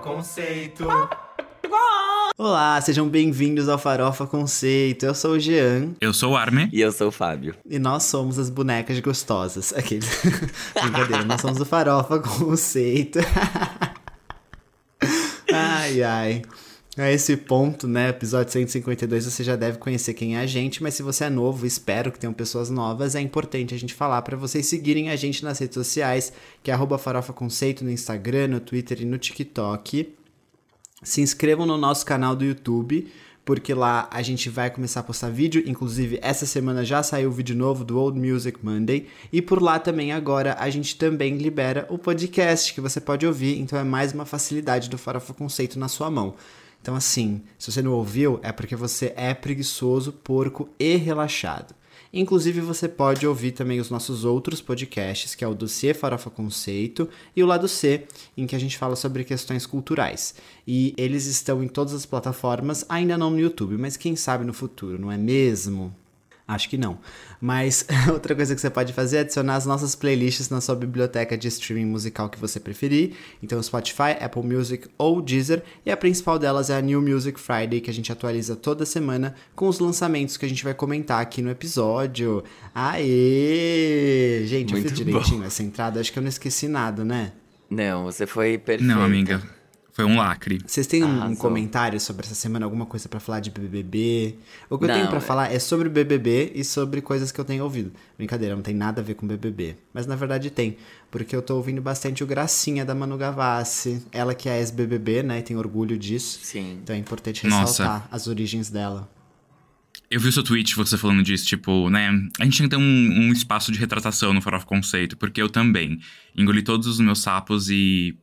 Conceito. Olá, sejam bem-vindos ao Farofa Conceito. Eu sou o Jean. Eu sou o Arme. E eu sou o Fábio. E nós somos as bonecas gostosas. Aqueles. Brincadeira, nós somos o Farofa Conceito. ai, ai. A esse ponto, né, episódio 152, você já deve conhecer quem é a gente, mas se você é novo, espero que tenham pessoas novas, é importante a gente falar para vocês seguirem a gente nas redes sociais, que é arroba farofa conceito no Instagram, no Twitter e no TikTok. Se inscrevam no nosso canal do YouTube, porque lá a gente vai começar a postar vídeo. Inclusive, essa semana já saiu o vídeo novo do Old Music Monday. E por lá também agora a gente também libera o podcast que você pode ouvir. Então é mais uma facilidade do Farofa Conceito na sua mão. Então, assim, se você não ouviu, é porque você é preguiçoso, porco e relaxado. Inclusive, você pode ouvir também os nossos outros podcasts, que é o do C Farofa Conceito e o Lado C, em que a gente fala sobre questões culturais. E eles estão em todas as plataformas, ainda não no YouTube, mas quem sabe no futuro, não é mesmo? Acho que não. Mas outra coisa que você pode fazer é adicionar as nossas playlists na sua biblioteca de streaming musical que você preferir. Então, Spotify, Apple Music ou Deezer. E a principal delas é a New Music Friday, que a gente atualiza toda semana com os lançamentos que a gente vai comentar aqui no episódio. Aê! Gente, Muito eu fiz direitinho essa entrada. Acho que eu não esqueci nada, né? Não, você foi perfeito. Não, amiga. Foi um lacre. Vocês têm um Arrasou. comentário sobre essa semana, alguma coisa pra falar de BBB? O que eu Não, tenho pra é- falar é sobre BBB e sobre coisas que eu tenho ouvido. Brincadeira, não tem nada a ver com BBB. Mas na verdade tem, porque eu tô ouvindo bastante o Gracinha da Manu Gavassi. Ela que é ex-BBB, né, e tem orgulho disso. Sim. Então é importante Nossa. ressaltar as origens dela. Eu vi o seu tweet, você falando disso, tipo, né? A gente tem que ter um, um espaço de retratação no Farofa Conceito, porque eu também engoli todos os meus sapos e.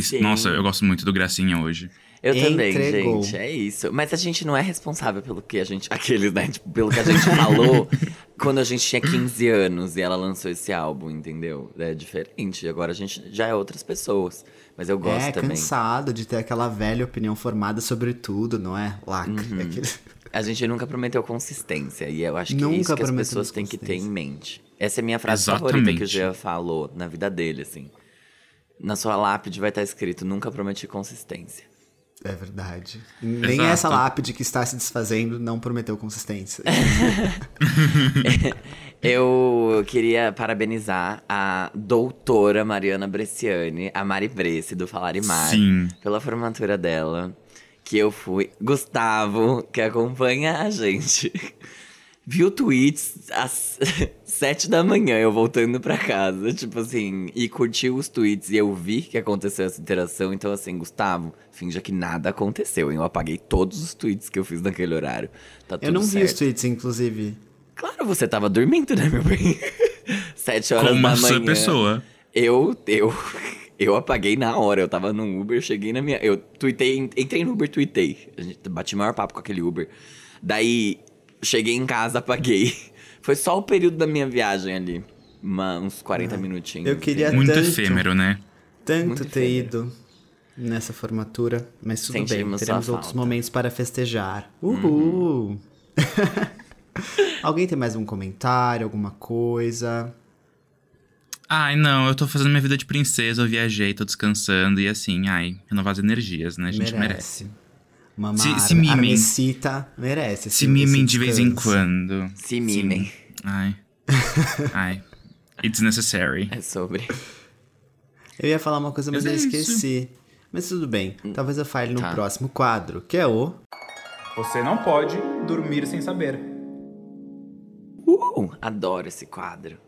Sim. nossa, eu gosto muito do Gracinha hoje. Eu também, Entregou. gente. É isso. Mas a gente não é responsável pelo que a gente. Aqueles, né? Tipo, pelo que a gente falou quando a gente tinha 15 anos e ela lançou esse álbum, entendeu? É diferente. Agora a gente já é outras pessoas. Mas eu gosto é, também. cansado de ter aquela velha opinião formada sobre tudo, não é? Lacre. Uhum. Aquele- A gente nunca prometeu consistência. E eu acho que é Nunca isso que as pessoas têm que ter em mente. Essa é a minha frase favorita que o Exatamente. Jean falou na vida dele, assim. Na sua lápide vai estar escrito: nunca prometi consistência. É verdade. Nem Exato. essa lápide que está se desfazendo não prometeu consistência. Eu queria parabenizar a doutora Mariana Bresciani, a Mari Bresse, do Falar e Mar, Sim. pela formatura dela. Que eu fui. Gustavo, que acompanha a gente, viu tweets às sete da manhã, eu voltando pra casa, tipo assim, e curtiu os tweets e eu vi que aconteceu essa interação. Então, assim, Gustavo, finja que nada aconteceu. hein? Eu apaguei todos os tweets que eu fiz naquele horário. Tá tudo Eu não vi certo. os tweets, inclusive. Claro, você tava dormindo, né, meu bem? Sete horas Como uma da manhã. pessoa. Eu, eu, eu apaguei na hora. Eu tava no Uber, cheguei na minha. Eu tuitei, entrei no Uber, tuitei. A gente bati maior papo com aquele Uber. Daí, cheguei em casa, apaguei. Foi só o período da minha viagem ali. Uma- uns 40 minutinhos. Eu queria assim. Muito tanto. efêmero, né? Tanto Muito ter efêmero. ido nessa formatura, mas tudo bem, Sentimos sua teremos outros falta. momentos para festejar. Uhul! Alguém tem mais um comentário, alguma coisa? Ai, não, eu tô fazendo minha vida de princesa, eu viajei, tô descansando e assim, ai, renovar as energias, né? A gente merece. Uma Se- se mimem. Armecita merece. Se mimem de vez em quando. Se mimem. Ai. ai. It's necessary. É sobre. Eu ia falar uma coisa, mas eu é isso. esqueci. Mas tudo bem, talvez eu fale no Tá. próximo quadro, que é o... Você não pode dormir sem saber. Uh, adoro esse quadro.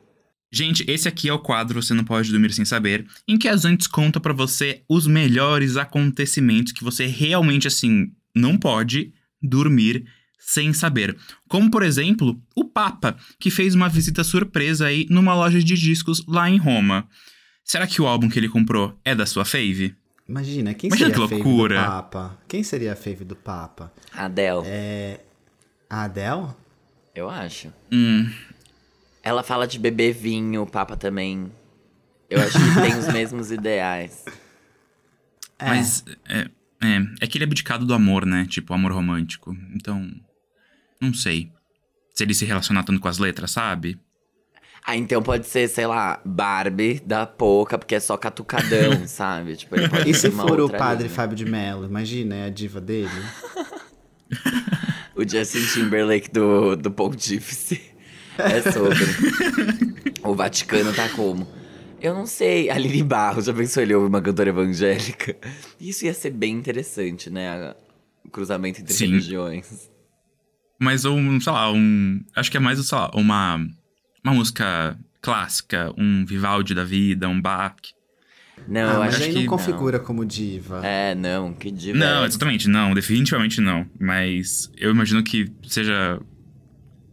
Gente, esse aqui é o quadro Você Não Pode Dormir Sem Saber, em que a Zantes conta pra você os melhores acontecimentos que você realmente, assim, não pode dormir sem saber. Como, por exemplo, o Papa, que fez uma visita surpresa aí numa loja de discos lá em Roma. Será que o álbum que ele comprou é da sua fave? Imagina, quem Imagina seria que a fave loucura. do Papa? Quem seria a fave do Papa? Adele, É. A Adele? eu acho. Hum, Ela fala de beber vinho, o Papa também. Eu acho que tem os mesmos ideais. É. mas é, é, é que ele é abdicado do amor, né? Tipo, amor romântico. Então, não sei. Se ele se relacionar tanto com as letras, sabe? Ah, então pode ser, sei lá, Barbie da Poca, porque é só catucadão, sabe? Tipo, ele pode E se for o padre linha. Fábio de Mello? Imagina, é a diva dele. O Justin Timberlake do, do Pontífice. É sobre. o Vaticano tá como? Eu não sei. A Lili Barros, já pensou ele ouvir uma cantora evangélica? Isso ia ser bem interessante, né? O cruzamento entre Sim. religiões. Mas um, sei lá, um. Acho que é mais, sei lá, uma. Uma música clássica, um Vivaldi da vida, um Bach. Não, ah, eu mas acho aí que não configura como diva. É, não, que diva. Não, é. exatamente, não, definitivamente não. Mas eu imagino que seja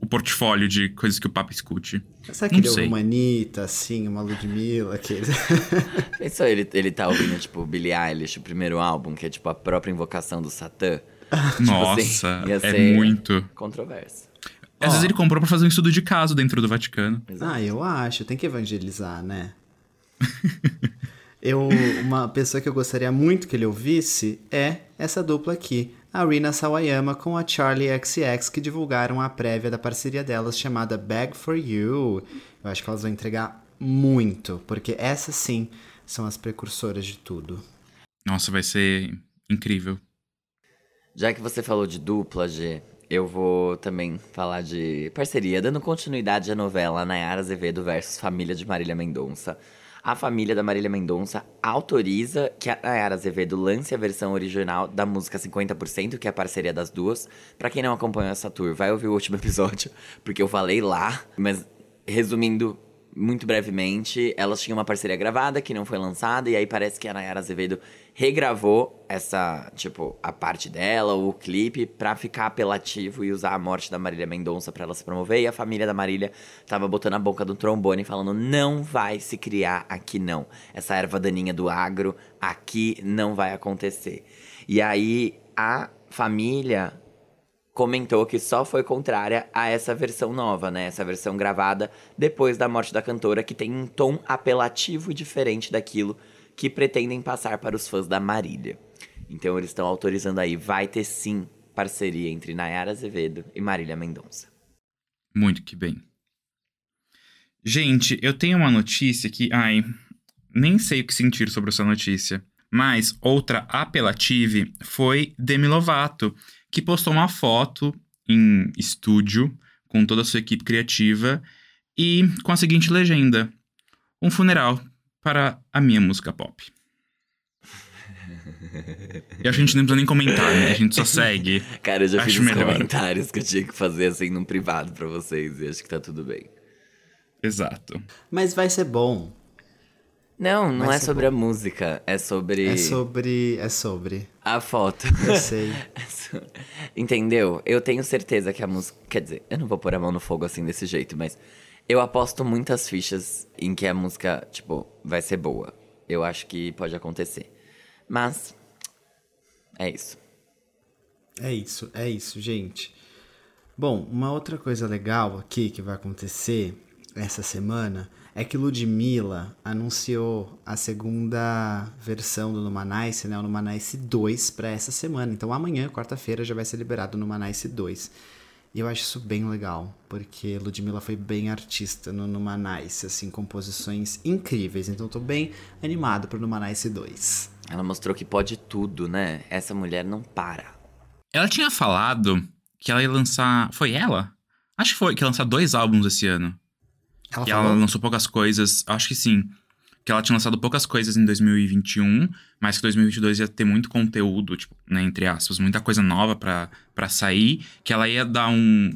o portfólio de coisas que o Papa escute. Sabe não aquele sei. uma Anitta, assim, uma Ludmilla, aquele... Pensou ele, ele tá ouvindo, tipo, Billie Eilish, o primeiro álbum, que é tipo a própria invocação do Satã? Nossa, assim, ia é ser- muito. Controverso. Às vezes ele comprou pra fazer um estudo de caso dentro do Vaticano. Ah, eu acho, tem que evangelizar, né? eu, uma pessoa que eu gostaria muito que ele ouvisse é essa dupla aqui, a Rina Sawayama com a Charlie XX, que divulgaram a prévia da parceria delas chamada Bag for You. Eu acho que elas vão entregar muito, porque essas sim são as precursoras de tudo. Nossa, vai ser incrível. Já que você falou de dupla, G, eu vou também falar de parceria, dando continuidade à novela Nayara Azevedo versus Família de Marília Mendonça. A família da Marília Mendonça autoriza que a Nayara Azevedo lance a versão original da música 50%, que é a parceria das duas. Pra quem não acompanhou essa tour, vai ouvir o último episódio, porque eu falei lá, mas resumindo muito brevemente, elas tinham uma parceria gravada que não foi lançada, e aí parece que a Nayara Azevedo regravou essa, tipo, a parte dela, o clipe, pra ficar apelativo e usar a morte da Marília Mendonça pra ela se promover. E a família da Marília tava botando a boca do trombone falando: não vai se criar aqui não. Essa erva daninha do agro aqui não vai acontecer. E aí a família comentou que só foi contrária a essa versão nova, né? Essa versão gravada depois da morte da cantora, que tem um tom apelativo diferente daquilo que pretendem passar para os fãs da Marília. Então eles estão autorizando aí, vai ter sim parceria entre Nayara Azevedo e Marília Mendonça. Muito que bem. Gente, eu tenho uma notícia que, ai, nem sei o que sentir sobre essa notícia. Mas outra apelative foi Demi Lovato, que postou uma foto em estúdio com toda a sua equipe criativa e com a seguinte legenda: Um funeral para a minha música pop. E a gente não precisa nem comentar, né? A gente só segue. Cara, eu já fiz Acho uns melhor. comentários que eu tinha que fazer assim num privado pra vocês e acho que tá tudo bem. Exato. Mas vai ser bom. Não, não Vai é sobre a música, é sobre É sobre. É sobre. a foto. Eu sei. Entendeu? Eu tenho certeza que a música. Quer dizer, eu não vou pôr a mão no fogo assim desse jeito, mas eu aposto muitas fichas em que a música, tipo, vai ser boa. Eu acho que pode acontecer. Mas. É isso. É isso, é isso, gente. Bom, uma outra coisa legal aqui que vai acontecer essa semana é que Ludmilla anunciou a segunda versão do Numanice, né? O Numanice 2 para essa semana. Então amanhã, quarta-feira, já vai ser liberado o Numanice 2. E eu acho isso bem legal, porque Ludmilla foi bem artista no Numanice, assim, composições incríveis. Então eu tô bem animado pro Numanice 2. Ela mostrou que pode tudo, né? Essa mulher não para. Ela tinha falado que ela ia lançar. Foi ela? Acho que foi, que ia lançar dois álbuns esse ano. Ela que falou? ela lançou poucas coisas, acho que sim. Que ela tinha lançado poucas coisas em 2021, mas que 2022 ia ter muito conteúdo, tipo, né, entre aspas, muita coisa nova pra, pra sair. Que ela ia dar um,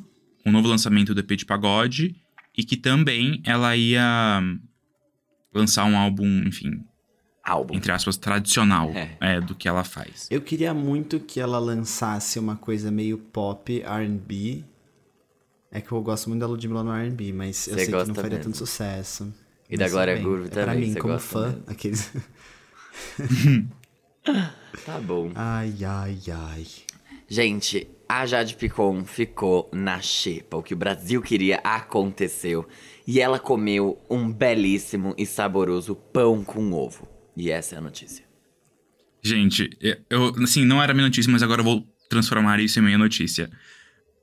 um novo lançamento do EP de pagode e que também ela ia lançar um álbum, enfim, Álbum. entre aspas, tradicional É. é, do que ela faz. Eu queria muito que ela lançasse uma coisa meio pop, R&B. É que eu gosto muito da Ludmilla no R&B, mas eu Você sei que não faria mesmo. tanto sucesso. E da Glória. Groove é Pra também, mim, você como fã, mesmo. aqueles... Tá bom. Ai, ai, ai. Gente, a Jade Picon ficou na xepa. O que o Brasil queria aconteceu. E ela comeu um belíssimo e saboroso pão com ovo. E essa é a notícia. Gente, eu, assim, não era minha notícia, mas agora eu vou transformar isso em minha notícia.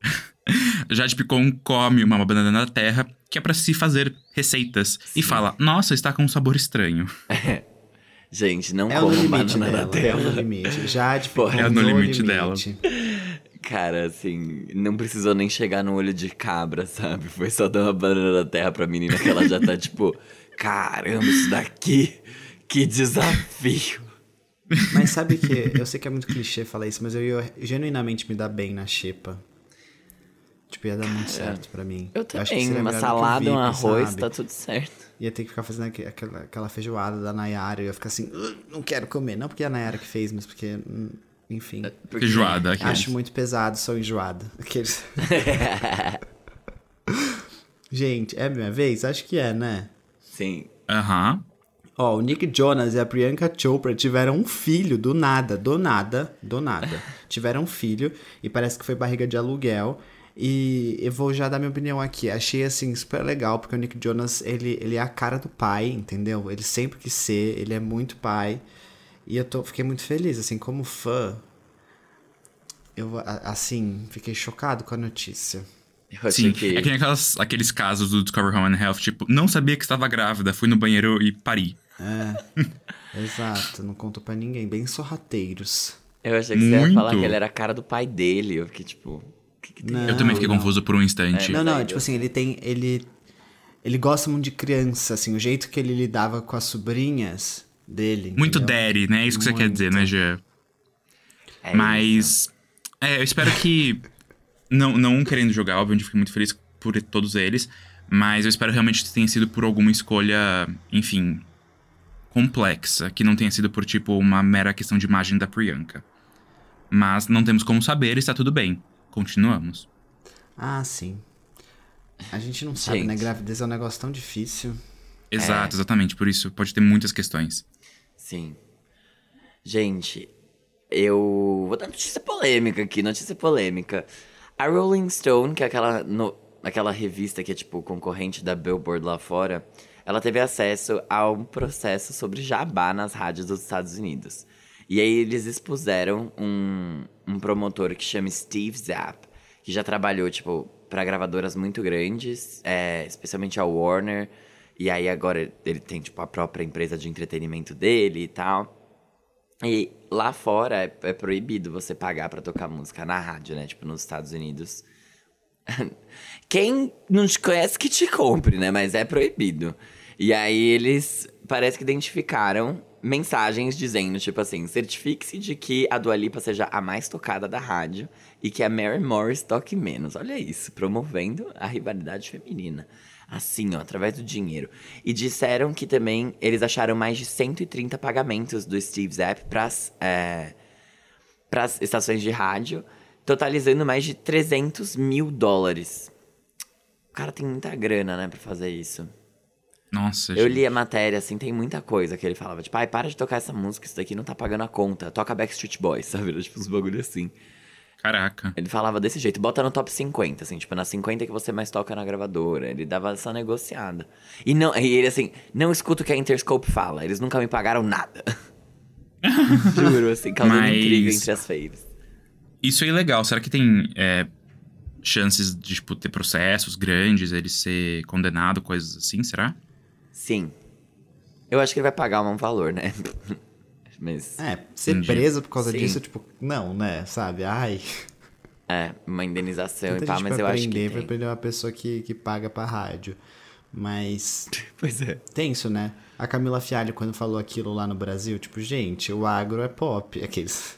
Jade Picon come uma banana da terra que é pra se fazer receitas. E fala, nossa, está com um sabor estranho. Gente, não É o no como limite banana dela. da É o no terra. limite. Jade Pô, ficou é no no limite dela. Cara, assim, não precisou nem chegar no olho de cabra, sabe? Foi só dar uma banana da terra pra menina que ela já tá tipo, caramba, isso daqui, que desafio. Mas sabe que eu sei que é muito clichê falar isso, mas eu ia genuinamente me dar bem na xepa. Tipo, ia dar muito certo pra mim. Eu acho que também, seria uma salada, um arroz, sabe? tá tudo certo. Ia ter que ficar fazendo aque- aquela, aquela feijoada da Nayara. Eu ia ficar assim, "Ugh, não quero comer. Não porque é a Nayara que fez, mas porque, hum, enfim. Porque- Feijoada. aqueles. Acho muito pesado, sou enjoada. Aqueles... Gente, é minha vez? Acho que é, né? Sim. Aham. Ó, o Nick Jonas e a Priyanka Chopra tiveram um filho do nada, do nada, do nada. tiveram um filho e parece que foi barriga de aluguel. E eu vou já dar minha opinião aqui. Achei assim super legal porque o Nick Jonas, ele, ele é a cara do pai, entendeu? Ele sempre quis ser, ele é muito pai. E eu tô, fiquei muito feliz, assim, como fã. Eu, assim, fiquei chocado com a notícia. Eu achei Sim, que. é que nem aquelas, aqueles casos do Discover Home and Health, tipo, não sabia que estava grávida, fui no banheiro e pari. Exato, não contou pra ninguém. Bem sorrateiros. Eu achei que você ia Muito. falar que ele era a cara do pai dele. Eu fiquei tipo. Que, que tem? Não, Eu também fiquei não. confuso por um instante. Não, não, Daí tipo assim, ele tem. Ele. Ele gosta muito de criança, assim, o jeito que ele lidava com as sobrinhas dele. Muito entendeu? daddy, né? É isso que você quer dizer, né, Jean? É isso. Mas. É, eu espero que. Não, não querendo jogar, obviamente, eu fiquei muito feliz por todos eles. Mas eu espero realmente que tenha sido por alguma escolha, enfim, complexa. Que não tenha sido por, tipo, uma mera questão de imagem da Priyanka. Mas não temos como saber, está tudo bem. Continuamos. Ah, sim. A gente não sabe, né? Gente. Gravidez é um negócio tão difícil. Exato, exatamente. Por isso pode ter muitas questões. Sim. Gente, eu vou dar notícia polêmica aqui, notícia polêmica. A Rolling Stone, que é aquela, no- aquela revista que é tipo concorrente da Billboard lá fora, ela teve acesso a um processo sobre jabá nas rádios dos Estados Unidos. E aí eles expuseram um, um promotor que chama Steve Zapp, que já trabalhou, tipo, pra gravadoras muito grandes, é, especialmente a Warner. E aí agora ele tem, tipo, a própria empresa de entretenimento dele e tal. E lá fora é, é proibido você pagar pra tocar música na rádio, né? Tipo, nos Estados Unidos. Quem não te conhece que te compre, né? Mas é proibido. E aí eles parece que identificaram mensagens dizendo, tipo assim, certifique-se de que a Dua Lipa seja a mais tocada da rádio e que a Mary Morris toque menos. Olha isso, promovendo a rivalidade feminina. Assim, ó, através do dinheiro. E disseram que também eles acharam mais de 130 pagamentos do Steve Zapp pras, é, pras estações de rádio, totalizando mais de 300 mil dólares. O cara tem muita grana, né, pra fazer isso. Nossa, Eu gente. li a matéria, assim, tem muita coisa que ele falava. Tipo, ai, para de tocar essa música, isso daqui não tá pagando a conta. Toca Backstreet Boys, sabe? Tipo, uns bagulho assim. Caraca. Ele falava desse jeito, bota no top 50, assim, tipo, nas 50 que você mais toca na gravadora. Ele dava essa negociada. E, não, e ele, assim, não escuta o que a Interscope fala, eles nunca me pagaram nada. Juro, assim, causando Mas- intriga entre as faves. Isso é ilegal. Será que tem é, chances de tipo, ter processos grandes, ele ser condenado, coisas assim? Será? Sim. Eu acho que ele vai pagar um valor, né? Mas, É, ser Entendi. preso por causa Sim. disso, tipo, não, né? Sabe? Ai. é, uma indenização Tanta e pá, gente mas pra eu acho que vai tem. aprender uma pessoa que, que paga pra rádio. Mas Pois é. tenso, né? A Camila Fialho, quando falou aquilo lá no Brasil, tipo, gente, o agro é pop. Aqueles.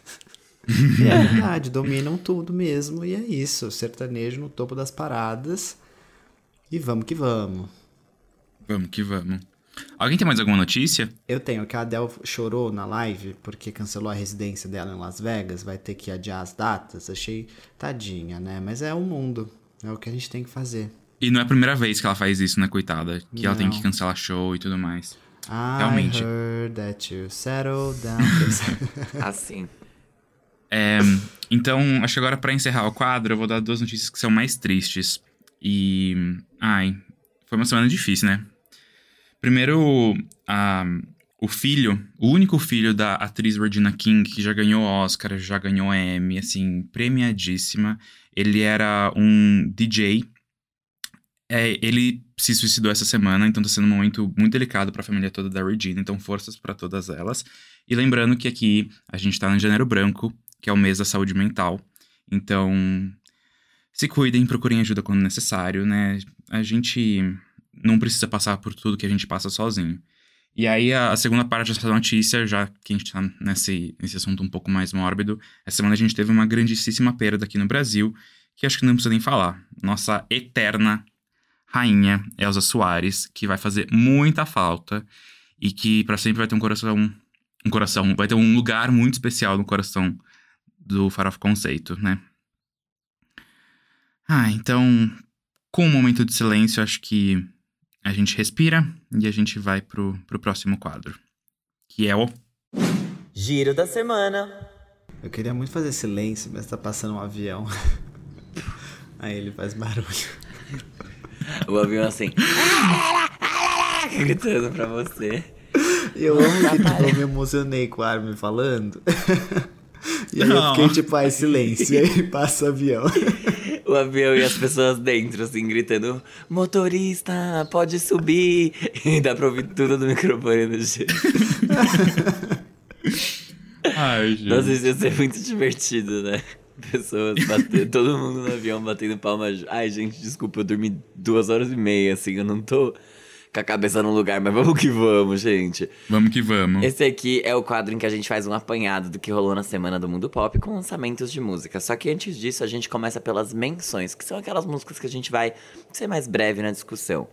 é verdade, dominam tudo mesmo. E é isso. Sertanejo no topo das paradas. E vamos que vamos. Vamos que vamos. Alguém tem mais alguma notícia? Eu tenho que a Adele chorou na live porque cancelou a residência dela em Las Vegas, vai ter que adiar as datas. Achei tadinha, né? Mas é o mundo. É o que a gente tem que fazer. E não é a primeira vez que ela faz isso, né, coitada? Que ela tem Não. que cancelar show e tudo mais. I Realmente. heard that you settled down. Assim. É, então, acho que agora pra encerrar o quadro, eu vou dar duas notícias que são mais tristes. E. Ai, foi uma semana difícil, né? Primeiro, a- o filho, o único filho da atriz Regina King, que já ganhou Oscar, já ganhou Emmy, assim, premiadíssima. Ele era um DJ. É, ele se suicidou essa semana, então tá sendo um momento muito delicado para a família toda da Regina, então forças para todas elas. E lembrando que aqui a gente tá no Janeiro Branco, que é o mês da saúde mental. Então, se cuidem, procurem ajuda quando necessário, né? A gente não precisa passar por tudo que a gente passa sozinho. E aí, a, a segunda parte dessa notícia, já que a gente tá nesse, nesse assunto um pouco mais mórbido, essa semana a gente teve uma grandíssima perda aqui no Brasil, que acho que não precisa nem falar. Nossa eterna rainha Elza Soares, que vai fazer muita falta e que para sempre vai ter um coração, um coração, vai ter um lugar muito especial no coração do Farofa Conceito, né? Ah, então, com um momento de silêncio, acho que a gente respira e a gente vai pro, pro próximo quadro, que é o Giro da semana. Eu queria muito fazer silêncio, mas tá passando um avião. Aí ele faz barulho. O avião assim. gritando pra você. Eu amo que tipo, eu me emocionei com a Armin falando. E aí eu Não. fiquei tipo, ai, silênio. E aí passa o avião. O avião e as pessoas dentro, assim, gritando: Motorista, pode subir! E dá pra ouvir tudo do microfone do jeito. Ai, gente. Nossa, isso ia ser muito divertido, né? Pessoas batendo, todo mundo no avião batendo palma. ju- Ai, gente, desculpa, eu dormi duas horas e meia, assim, eu não tô com a cabeça no lugar, mas vamos que vamos, gente. Vamos que vamos. Esse aqui é o quadro em que a gente faz um apanhado do que rolou na semana do mundo pop com lançamentos de música. Só que antes disso, a gente começa pelas menções, que são aquelas músicas que a gente vai ser mais breve na discussão.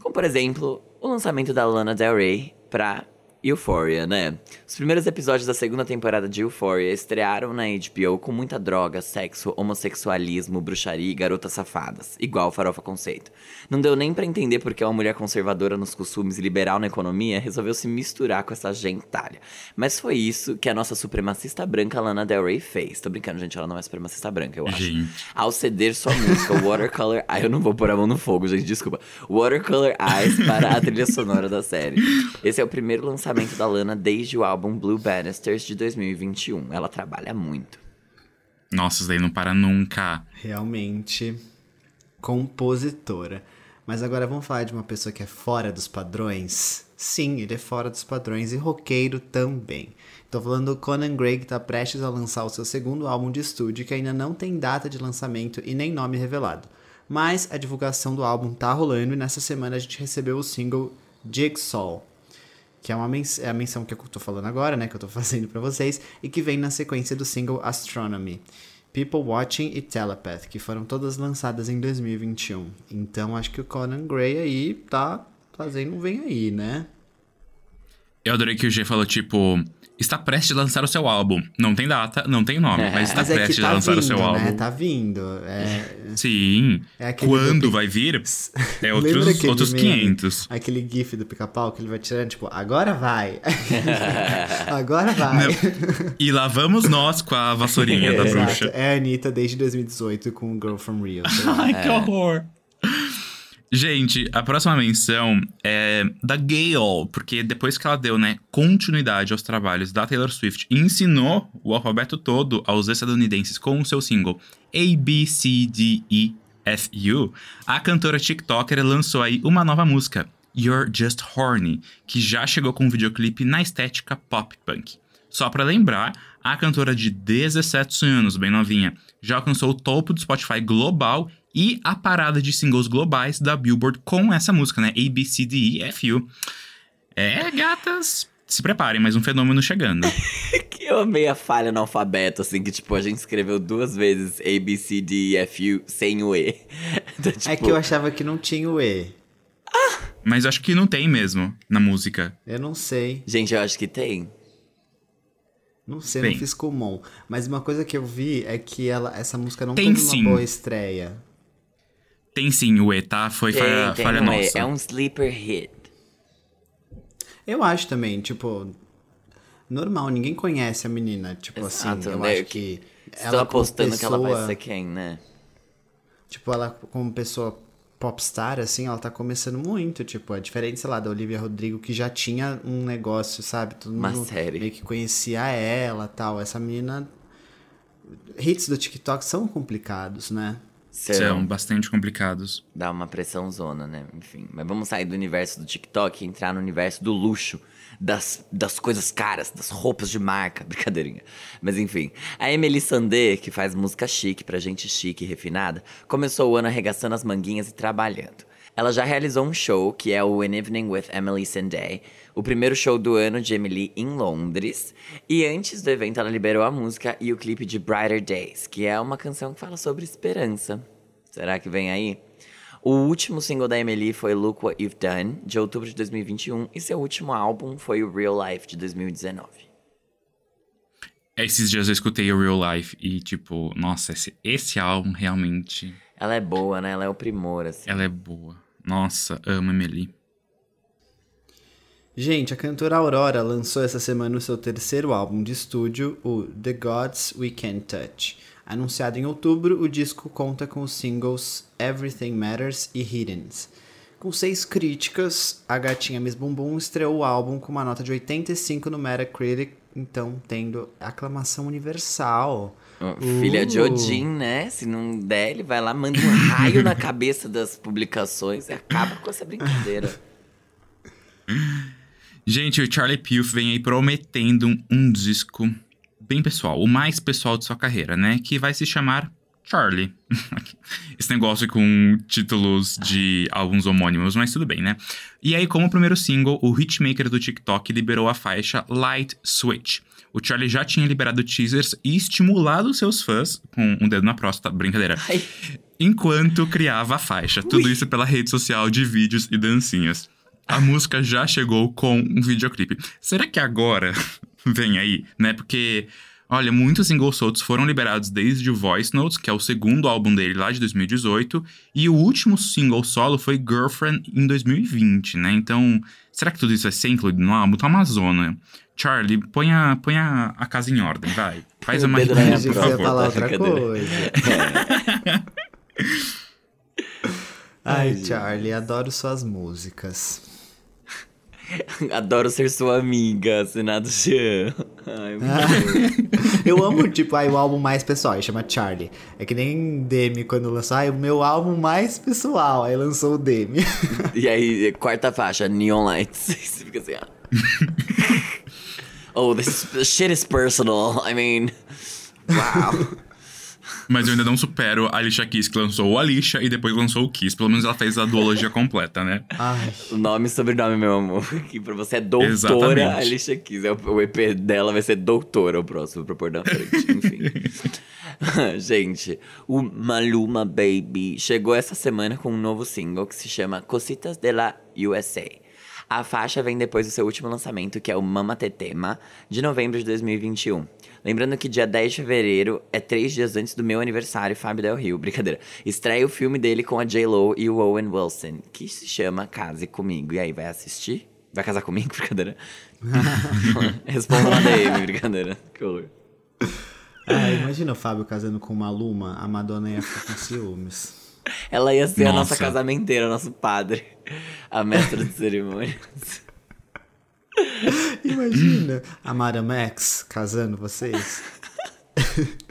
Como, por exemplo, o lançamento da Lana Del Rey pra Euphoria, né? Os primeiros episódios da segunda temporada de Euphoria estrearam na HBO com muita droga, sexo, homossexualismo, bruxaria e garotas safadas, igual Farofa Conceito. Não deu nem pra entender porque uma mulher conservadora nos costumes e liberal na economia resolveu se misturar com essa gentalha. Mas foi isso que a nossa supremacista branca Lana Del Rey fez. Tô brincando, gente, ela não é supremacista branca, eu acho. Gente. Ao ceder sua música Watercolor Eyes. Eu não vou pôr a mão no fogo, gente, desculpa. Watercolor Eyes para a trilha sonora da série. Esse é o primeiro lançamento da Lana desde o álbum Blue Bannisters de 2021. Ela trabalha muito. Nossa, isso daí não para nunca. Realmente compositora. Mas agora vamos falar de uma pessoa que é fora dos padrões? Sim, ele é fora dos padrões e roqueiro também. Tô falando do Conan Gray, que tá prestes a lançar o seu segundo álbum de estúdio, que ainda não tem data de lançamento e nem nome revelado. Mas a divulgação do álbum tá rolando e nessa semana a gente recebeu o single Jigsaw, que é, uma mens é a menção que eu tô falando agora, né, que eu tô fazendo pra vocês, e que vem na sequência do single Astronomy. People Watching e Telepath, que foram todas lançadas em 2021. Então acho que o Conan Gray aí tá fazendo um vem aí, né? Eu adorei que o G falou, tipo, está prestes a lançar o seu álbum. Não tem data, não tem nome, mas está Mas é prestes tá a lançar vindo, o seu né? álbum. Tá vindo. É, Sim. É Quando do- vai vir? É outros, outros meme? 500. Aquele gif do pica-pau que ele vai tirando, tipo, agora vai. agora vai. E lá vamos nós com a vassourinha da bruxa. É a Anitta desde 2018 com Girl From lá. Ai, que horror. Gente, a próxima menção é da Gale, porque depois que ela deu, né, continuidade aos trabalhos da Taylor Swift e ensinou o alfabeto todo aos estadunidenses com o seu single A, B, C, D, E, F, U, a cantora TikToker lançou aí uma nova música, You're Just Horny, que já chegou com um videoclipe na estética pop punk. Só pra lembrar, a cantora de 17 anos, bem novinha, já alcançou o topo do Spotify global e a parada de singles globais da Billboard com essa música, né? A, B, C, D, E, F, U. É, gatas, se preparem, mais um fenômeno chegando. Que eu amei a falha no alfabeto, assim, que tipo, a gente escreveu duas vezes A, B, C, D, E, F, U sem o E. Então, É tipo, que eu achava que não tinha o E. Mas acho que não tem mesmo na música. Eu não sei. Gente, eu acho que tem. Não sei, Bem. não fiz comum. Mas uma coisa que eu vi é que ela, essa música não Tem teve uma sim. boa estreia. Tem sim o E, tá? Foi Tem, falha, tem falha um E. nossa. É um sleeper hit. Eu acho também, tipo, normal, ninguém conhece a menina, tipo assim, Exato, eu né? acho que Estou ela apostando que ela vai pessoa- ser quem, né? Tipo, ela como pessoa popstar, assim, ela tá começando muito, tipo, é diferente, sei lá, da Olivia Rodrigo, que já tinha um negócio, sabe? Todo Uma mundo série. meio que conhecia ela tal. Essa menina. Hits do TikTok são complicados, né? São bastante complicados. Dá uma pressão zona, né? Enfim. Mas vamos sair do universo do TikTok e entrar no universo do luxo, das, das coisas caras, das roupas de marca. Brincadeirinha. Mas enfim. A Emily Sandé, que faz música chique pra gente chique e refinada, começou o ano arregaçando as manguinhas e trabalhando. Ela já realizou um show, que é o An Evening with Emily Sandé, o primeiro show do ano de Emily em Londres. E antes do evento, ela liberou a música e o clipe de Brighter Days, que é uma canção que fala sobre esperança. Será que vem aí? O último single da Emily foi Look What You've Done, de outubro de 2021, e seu último álbum foi o Real Life, de 2019. Esses dias eu escutei o Real Life e, tipo, nossa, esse, esse álbum realmente. Ela é boa, né? Ela é o primor, assim. Ela é boa. Nossa, amo Emily. Gente, a cantora Aurora lançou essa semana o seu terceiro álbum de estúdio, o The Gods We Can't Touch. Anunciado em outubro, o disco conta com os singles Everything Matters e Hiddens. Com seis críticas, a gatinha Miss Bumbum estreou o álbum com uma nota de 85 no Metacritic, então tendo aclamação universal. Filha de Uh. Odin, né? Se não der, ele vai lá, manda um raio na cabeça das publicações e acaba com essa brincadeira. Gente, o Charlie Puth vem aí prometendo um, disco bem pessoal, o mais pessoal de sua carreira, né? Que vai se chamar Charlie. Esse negócio com títulos de álbuns homônimos, mas tudo bem, né? E aí, como primeiro single, o hitmaker do TikTok liberou a faixa Light Switch. O Charlie já tinha liberado teasers e estimulado seus fãs com um dedo na próstata, brincadeira, Ai. enquanto criava a faixa. Tudo isso pela rede social de vídeos e dancinhas. A música já chegou com um videoclipe. Será que agora vem aí, né? Porque, olha, muitos singles soltos foram liberados desde o Voice Notes, que é o segundo álbum dele lá de 2018, e o último single solo foi Girlfriend em 2020, né? Então, será que tudo isso vai ser incluído no álbum? Tá uma zona. Charlie, põe a, põe a, a casa em ordem, vai. Faz uma rima, por favor. falar outra coisa. Ai. Charlie, adoro suas músicas. Adoro ser sua amiga, assinado Jean. Ai, bom. Eu amo, tipo, aí o álbum mais pessoal, aí chama Charlie. É que nem Demi quando lançou, ai, o meu álbum mais pessoal, aí lançou o Demi. E aí, quarta faixa, Neon Lights. Você fica assim, ó. Oh, this shit is personal. I mean, wow. Mas eu ainda não supero a Alicia Keys, que lançou o Alicia e depois lançou o Kiss. Pelo menos ela fez a duologia completa, né? Ai, O nome e sobrenome, meu amor. Que pra você é doutora Exatamente. Alicia Keys. É o- O EP dela vai ser doutora o próximo pra pôr na frente. Enfim. Gente, o Maluma Baby chegou essa semana com um novo single que se chama Cositas de la USA. A faixa vem depois do seu último lançamento, que é o Mama Tetema, de novembro de 2021. Lembrando que dia 10 de fevereiro é três dias antes do meu aniversário, Fábio Del Rio. Brincadeira. Estreia o filme dele com a J-Lo e o Owen Wilson, que se chama Case Comigo. E aí, vai assistir? Vai casar comigo? Brincadeira. Responda na DM, brincadeira. Que horror. ai, imagina o Fábio casando com uma Luma, a Madonna ia ficar com ciúmes. Ela ia ser a nossa Nossa. casamenteira, nosso padre. A mestra de cerimônias. Imagina a Mara Max casando vocês.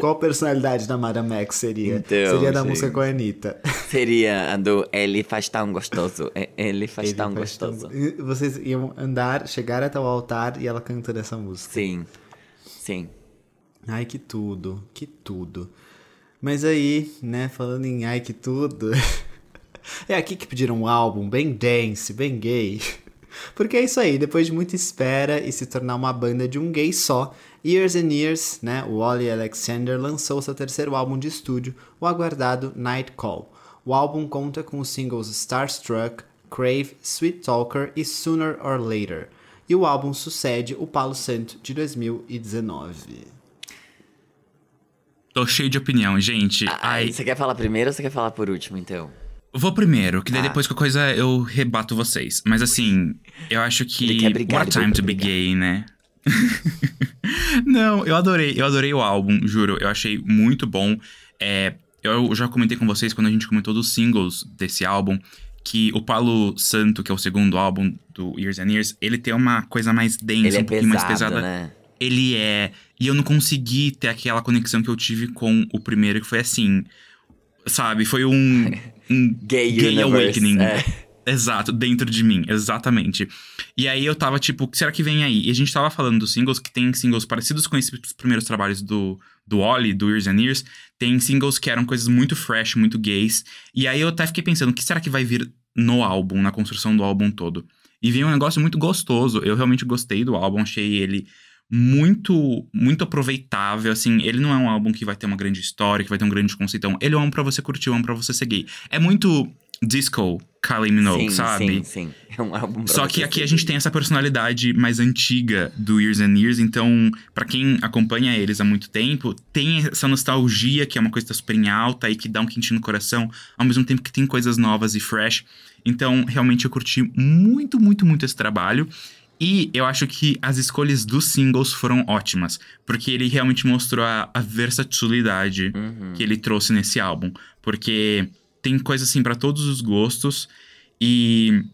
Qual personalidade da Mara Max seria? Então, seria da gente. música com a Anitta. Seria a do Ele faz tão gostoso. É, Ele faz Ele tão faz tão- gostoso. E Vocês iam andar, chegar até o altar e ela cantando essa música. Sim. Sim. Ai, que tudo, que tudo. Mas aí, né, falando em ai, que tudo. é aqui que pediram um álbum bem dance, bem gay. Porque é isso aí, depois de muita espera e se tornar uma banda de um gay só, Years and Years, né, o Ollie Alexander lançou seu terceiro álbum de estúdio, o aguardado Night Call. O álbum conta com os singles Starstruck, Crave, Sweet Talker e Sooner or Later. E o álbum sucede o Palo Santo de 2019. Tô cheio de opinião, gente. Ah, Ai, Você quer falar primeiro ou você quer falar por último, então? Vou primeiro, que daí Ah. depois que a coisa eu rebato vocês. Mas assim, eu acho que. brigar, What time to be gay, né? Não, eu adorei, eu adorei o álbum, juro. Eu achei muito bom. É, eu já comentei com vocês quando a gente comentou dos singles desse álbum, que o Palo Santo, que é o segundo álbum do Years and Years, ele tem uma coisa mais densa, Ele é um pouquinho pesado, mais pesada. né? Ele é. E eu não consegui ter aquela conexão que eu tive com o primeiro, que foi assim. Sabe? Foi um. um Gay, gay Universe, awakening. é. Exato, dentro de mim, exatamente. E aí eu tava tipo, o que será que vem aí? E a gente tava falando dos singles, que tem singles parecidos com esses primeiros trabalhos do, do Oli, do Years and Years. Tem singles que eram coisas muito fresh, muito gays. E aí eu até fiquei pensando, o que será que vai vir no álbum, na construção do álbum todo? E veio um negócio muito gostoso. Eu realmente gostei do álbum, achei ele muito, muito aproveitável, assim, ele não é um álbum que vai ter uma grande história, que vai ter um grande conceitão, ele é um álbum pra você curtir, um pra você seguir. É muito disco Kylie Minogue, sim, sabe? sim, sim. É um álbum Só que aqui a seguir. gente tem essa personalidade mais antiga do Years and Years, então, pra quem acompanha eles há muito tempo, tem essa nostalgia que é uma coisa que tá super em alta e que dá um quentinho no coração, ao mesmo tempo que tem coisas novas e fresh. Então, realmente eu curti muito, muito, muito esse trabalho. E eu acho que as escolhas dos singles foram ótimas, porque ele realmente mostrou a, a versatilidade Uhum. que ele trouxe nesse álbum. Porque tem coisa assim pra todos os gostos. E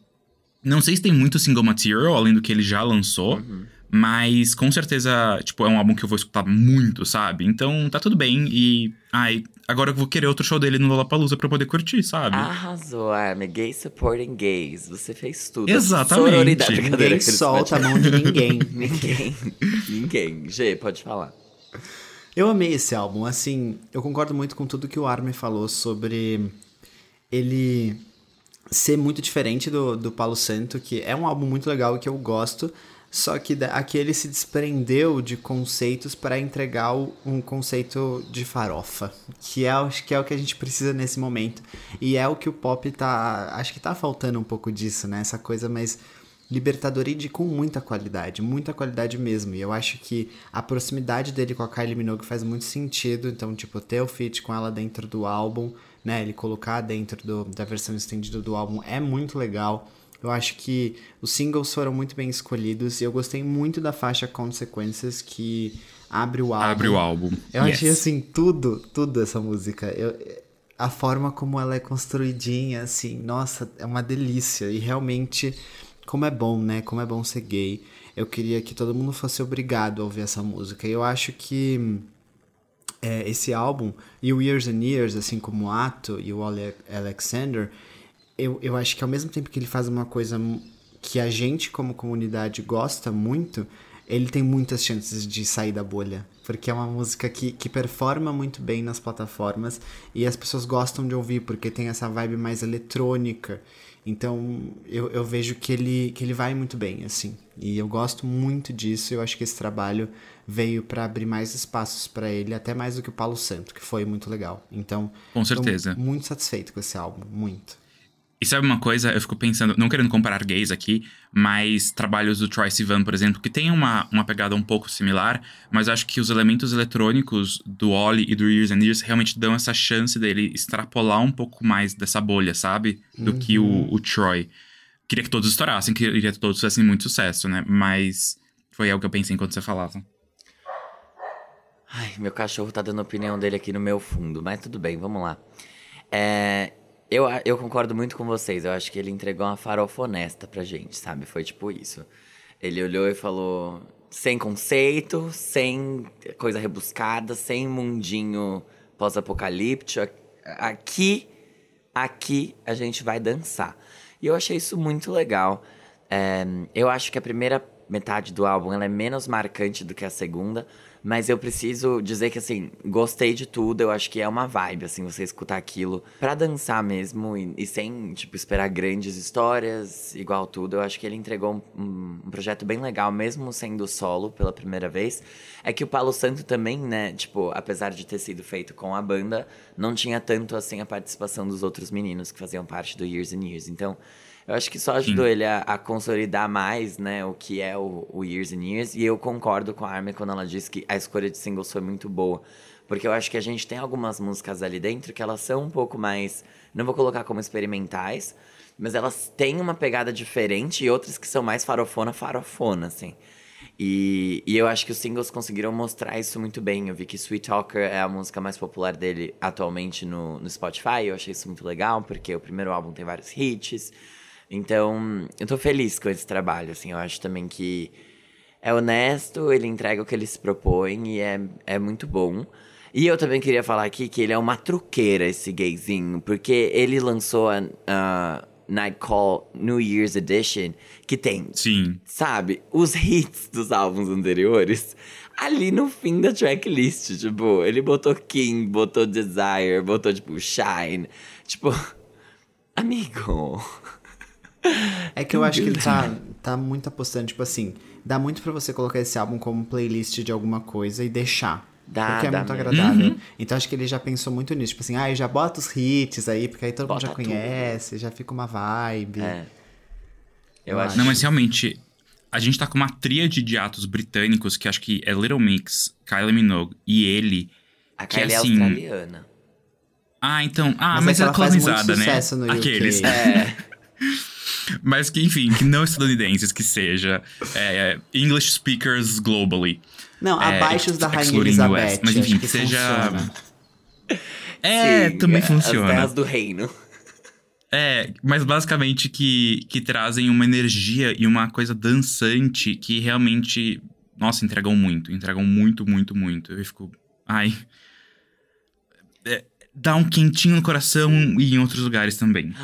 não sei se tem muito single material, além do que ele já lançou. Uhum. Mas com certeza, tipo, é um álbum que eu vou escutar muito, sabe? Então tá tudo bem. E. Ai, agora eu vou querer outro show dele no Lollapalooza pra eu poder curtir, sabe? Arrasou, Armin. Gay supporting gays. Você fez tudo. Exatamente. Sororidade. Ninguém solta a mão de ninguém. Ninguém. Ninguém. G, pode falar. Eu amei esse álbum, assim, eu concordo muito com tudo que o Armin falou sobre ele ser muito diferente do, do Paulo Santo, que é um álbum muito legal e que eu gosto, só que aqui ele se desprendeu de conceitos para entregar um conceito de farofa, que é, acho que é o que a gente precisa nesse momento. E é o que o pop tá, acho que tá faltando um pouco disso, né? Essa coisa mais libertadora e de com muita qualidade, muita qualidade mesmo. E eu acho que a proximidade dele com a Kylie Minogue faz muito sentido. Então, tipo, ter o feat com ela dentro do álbum, né? Ele colocar dentro do- da versão estendida do álbum é muito legal. Eu acho que os singles foram muito bem escolhidos e eu gostei muito da faixa Consequences que abre o álbum. Abre o álbum. Eu achei Yes. assim, tudo, tudo essa música. Eu, a forma como ela é construidinha, assim, nossa, é uma delícia. E realmente, como é bom, né? Como é bom ser gay. Eu queria que todo mundo fosse obrigado a ouvir essa música. E eu acho que é, esse álbum, e o Years and Years, assim como o Ato e o Ale Alexander, eu, eu acho que ao mesmo tempo que ele faz uma coisa que a gente, como comunidade, gosta muito, ele tem muitas chances de sair da bolha. Porque é uma música que, que performa muito bem nas plataformas e as pessoas gostam de ouvir, porque tem essa vibe mais eletrônica. Então eu, eu vejo que ele, que ele vai muito bem, assim. E eu gosto muito disso. Eu acho que esse trabalho veio para abrir mais espaços para ele, até mais do que o Paulo Santo, que foi muito legal. Então, Com certeza. muito satisfeito com esse álbum, muito. E sabe uma coisa? Eu fico pensando, não querendo comparar gays aqui, mas trabalhos do Troy Sivan, por exemplo, que tem uma, uma pegada um pouco similar, mas acho que os elementos eletrônicos do Oli e do Years and Years realmente dão essa chance dele extrapolar um pouco mais dessa bolha, sabe? Do que o, o Troy. Queria que todos estourassem, queria que todos tivessem muito sucesso, né? Mas foi algo que eu pensei enquanto você falava. Ai, meu cachorro tá dando a opinião dele aqui no meu fundo, mas tudo bem, vamos lá. É, eu, eu concordo muito com vocês, eu acho que ele entregou uma farofa honesta pra gente, sabe? Foi tipo isso. Ele olhou e falou, sem conceito, sem coisa rebuscada, sem mundinho pós-apocalíptico. Aqui, aqui a gente vai dançar. E eu achei isso muito legal. É, eu acho que a primeira metade do álbum ela é menos marcante do que a segunda, mas eu preciso dizer que assim, gostei de tudo, eu acho que é uma vibe assim, você escutar aquilo pra dançar mesmo e, e sem, tipo, esperar grandes histórias, igual tudo. Eu acho que ele entregou um, um- um projeto bem legal, mesmo sendo solo pela primeira vez. É que o Paulo Santo também, né, tipo, apesar de ter sido feito com a banda, não tinha tanto assim a participação dos outros meninos que faziam parte do Years and Years. Então, eu acho que só ajudou ele a, a consolidar mais, né, o que é o, o Years and Years. E eu concordo com a Armin quando ela disse que a escolha de singles foi muito boa. Porque eu acho que a gente tem algumas músicas ali dentro que elas são um pouco mais. Não vou colocar como experimentais, mas elas têm uma pegada diferente e outras que são mais farofona, farofona, assim. E, e eu acho que os singles conseguiram mostrar isso muito bem. Eu vi que Sweet Talker é a música mais popular dele atualmente no, no Spotify. Eu achei isso muito legal, porque o primeiro álbum tem vários hits. Então, eu tô feliz com esse trabalho, assim. Eu acho também que é honesto, ele entrega o que ele se propõe e é, é muito bom. E eu também queria falar aqui que ele é uma truqueira, esse gayzinho, porque ele lançou a, a Night Call New Year's Edition, que tem, Sim. sabe, os hits dos álbuns anteriores ali no fim da tracklist. Tipo, ele botou King, botou Desire, botou, tipo, Shine. Tipo, amigo. É que eu acho que ele tá, tá muito apostando, tipo assim, dá muito pra você colocar esse álbum como playlist de alguma coisa e deixar. Dá, porque é dá muito mesmo. agradável. Então acho que ele já pensou muito nisso. Tipo assim, ah, eu já boto os hits aí, porque aí todo mundo Bota já conhece, já fica uma vibe. É. Eu Eu acho. Não, mas realmente, a gente tá com uma tríade de atos britânicos que acho que é Little Mix, Kylie Minogue e ele. A que Kylie é assim- australiana. Ah, então. Ah, Mas mas, é é ela faz muito colonizada, né? sucesso no UK. Aqueles. É. Mas que, enfim, que não estadunidenses que seja. É, English speakers globally. Não, É, abaixo da Rainha Elizabeth. US, mas enfim, que seja- funciona. É, Sim, também As funciona. terras do reino. É, mas basicamente que, que trazem uma energia e uma coisa dançante que realmente, nossa, entregam muito. Entregam muito, muito, muito. Eu fico. Ai. É, dá um quentinho no coração e em outros lugares também.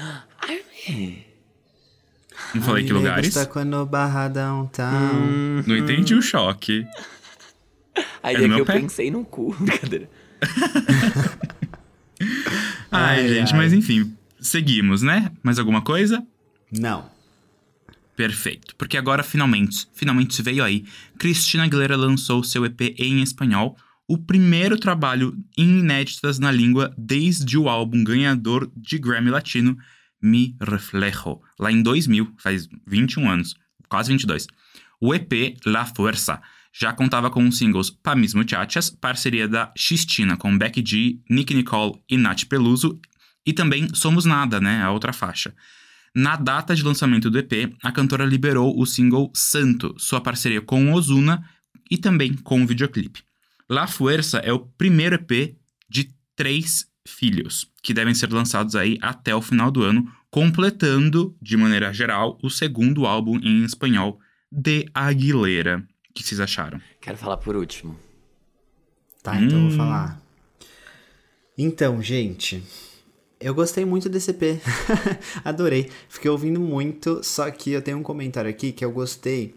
Não falei que lugares? Está quando barra downtown. Não entendi o choque. Aí É é eu pé? pensei no cu. Brincadeira. Ai, Ai, gente, ai. mas enfim, seguimos, né? Mais alguma coisa? Não. Perfeito. Porque agora, finalmente, finalmente veio aí. Cristina Aguilera lançou seu EP em espanhol, o primeiro trabalho em inéditas na língua desde o álbum ganhador de Grammy Latino, Mi Reflejo, lá em 2000, faz 21 anos, quase 22. O EP La Fuerza já contava com os singles Pa Mis Muchachas, parceria da Xistina com Becky G, Nick Nicole e Nath Peluso, e também Somos Nada, né, a outra faixa. Na data de lançamento do EP, a cantora liberou o single Santo, sua parceria com Ozuna e também com o videoclipe. La Fuerza é o primeiro EP de três filhos, que devem ser lançados aí até o final do ano, completando, de maneira geral, o segundo álbum em espanhol de Aguilera. O que vocês acharam? Quero falar por último. Tá, então eu Hum. vou falar. Então, gente, eu gostei muito desse EP. Adorei. Fiquei ouvindo muito, só que eu tenho um comentário aqui que eu gostei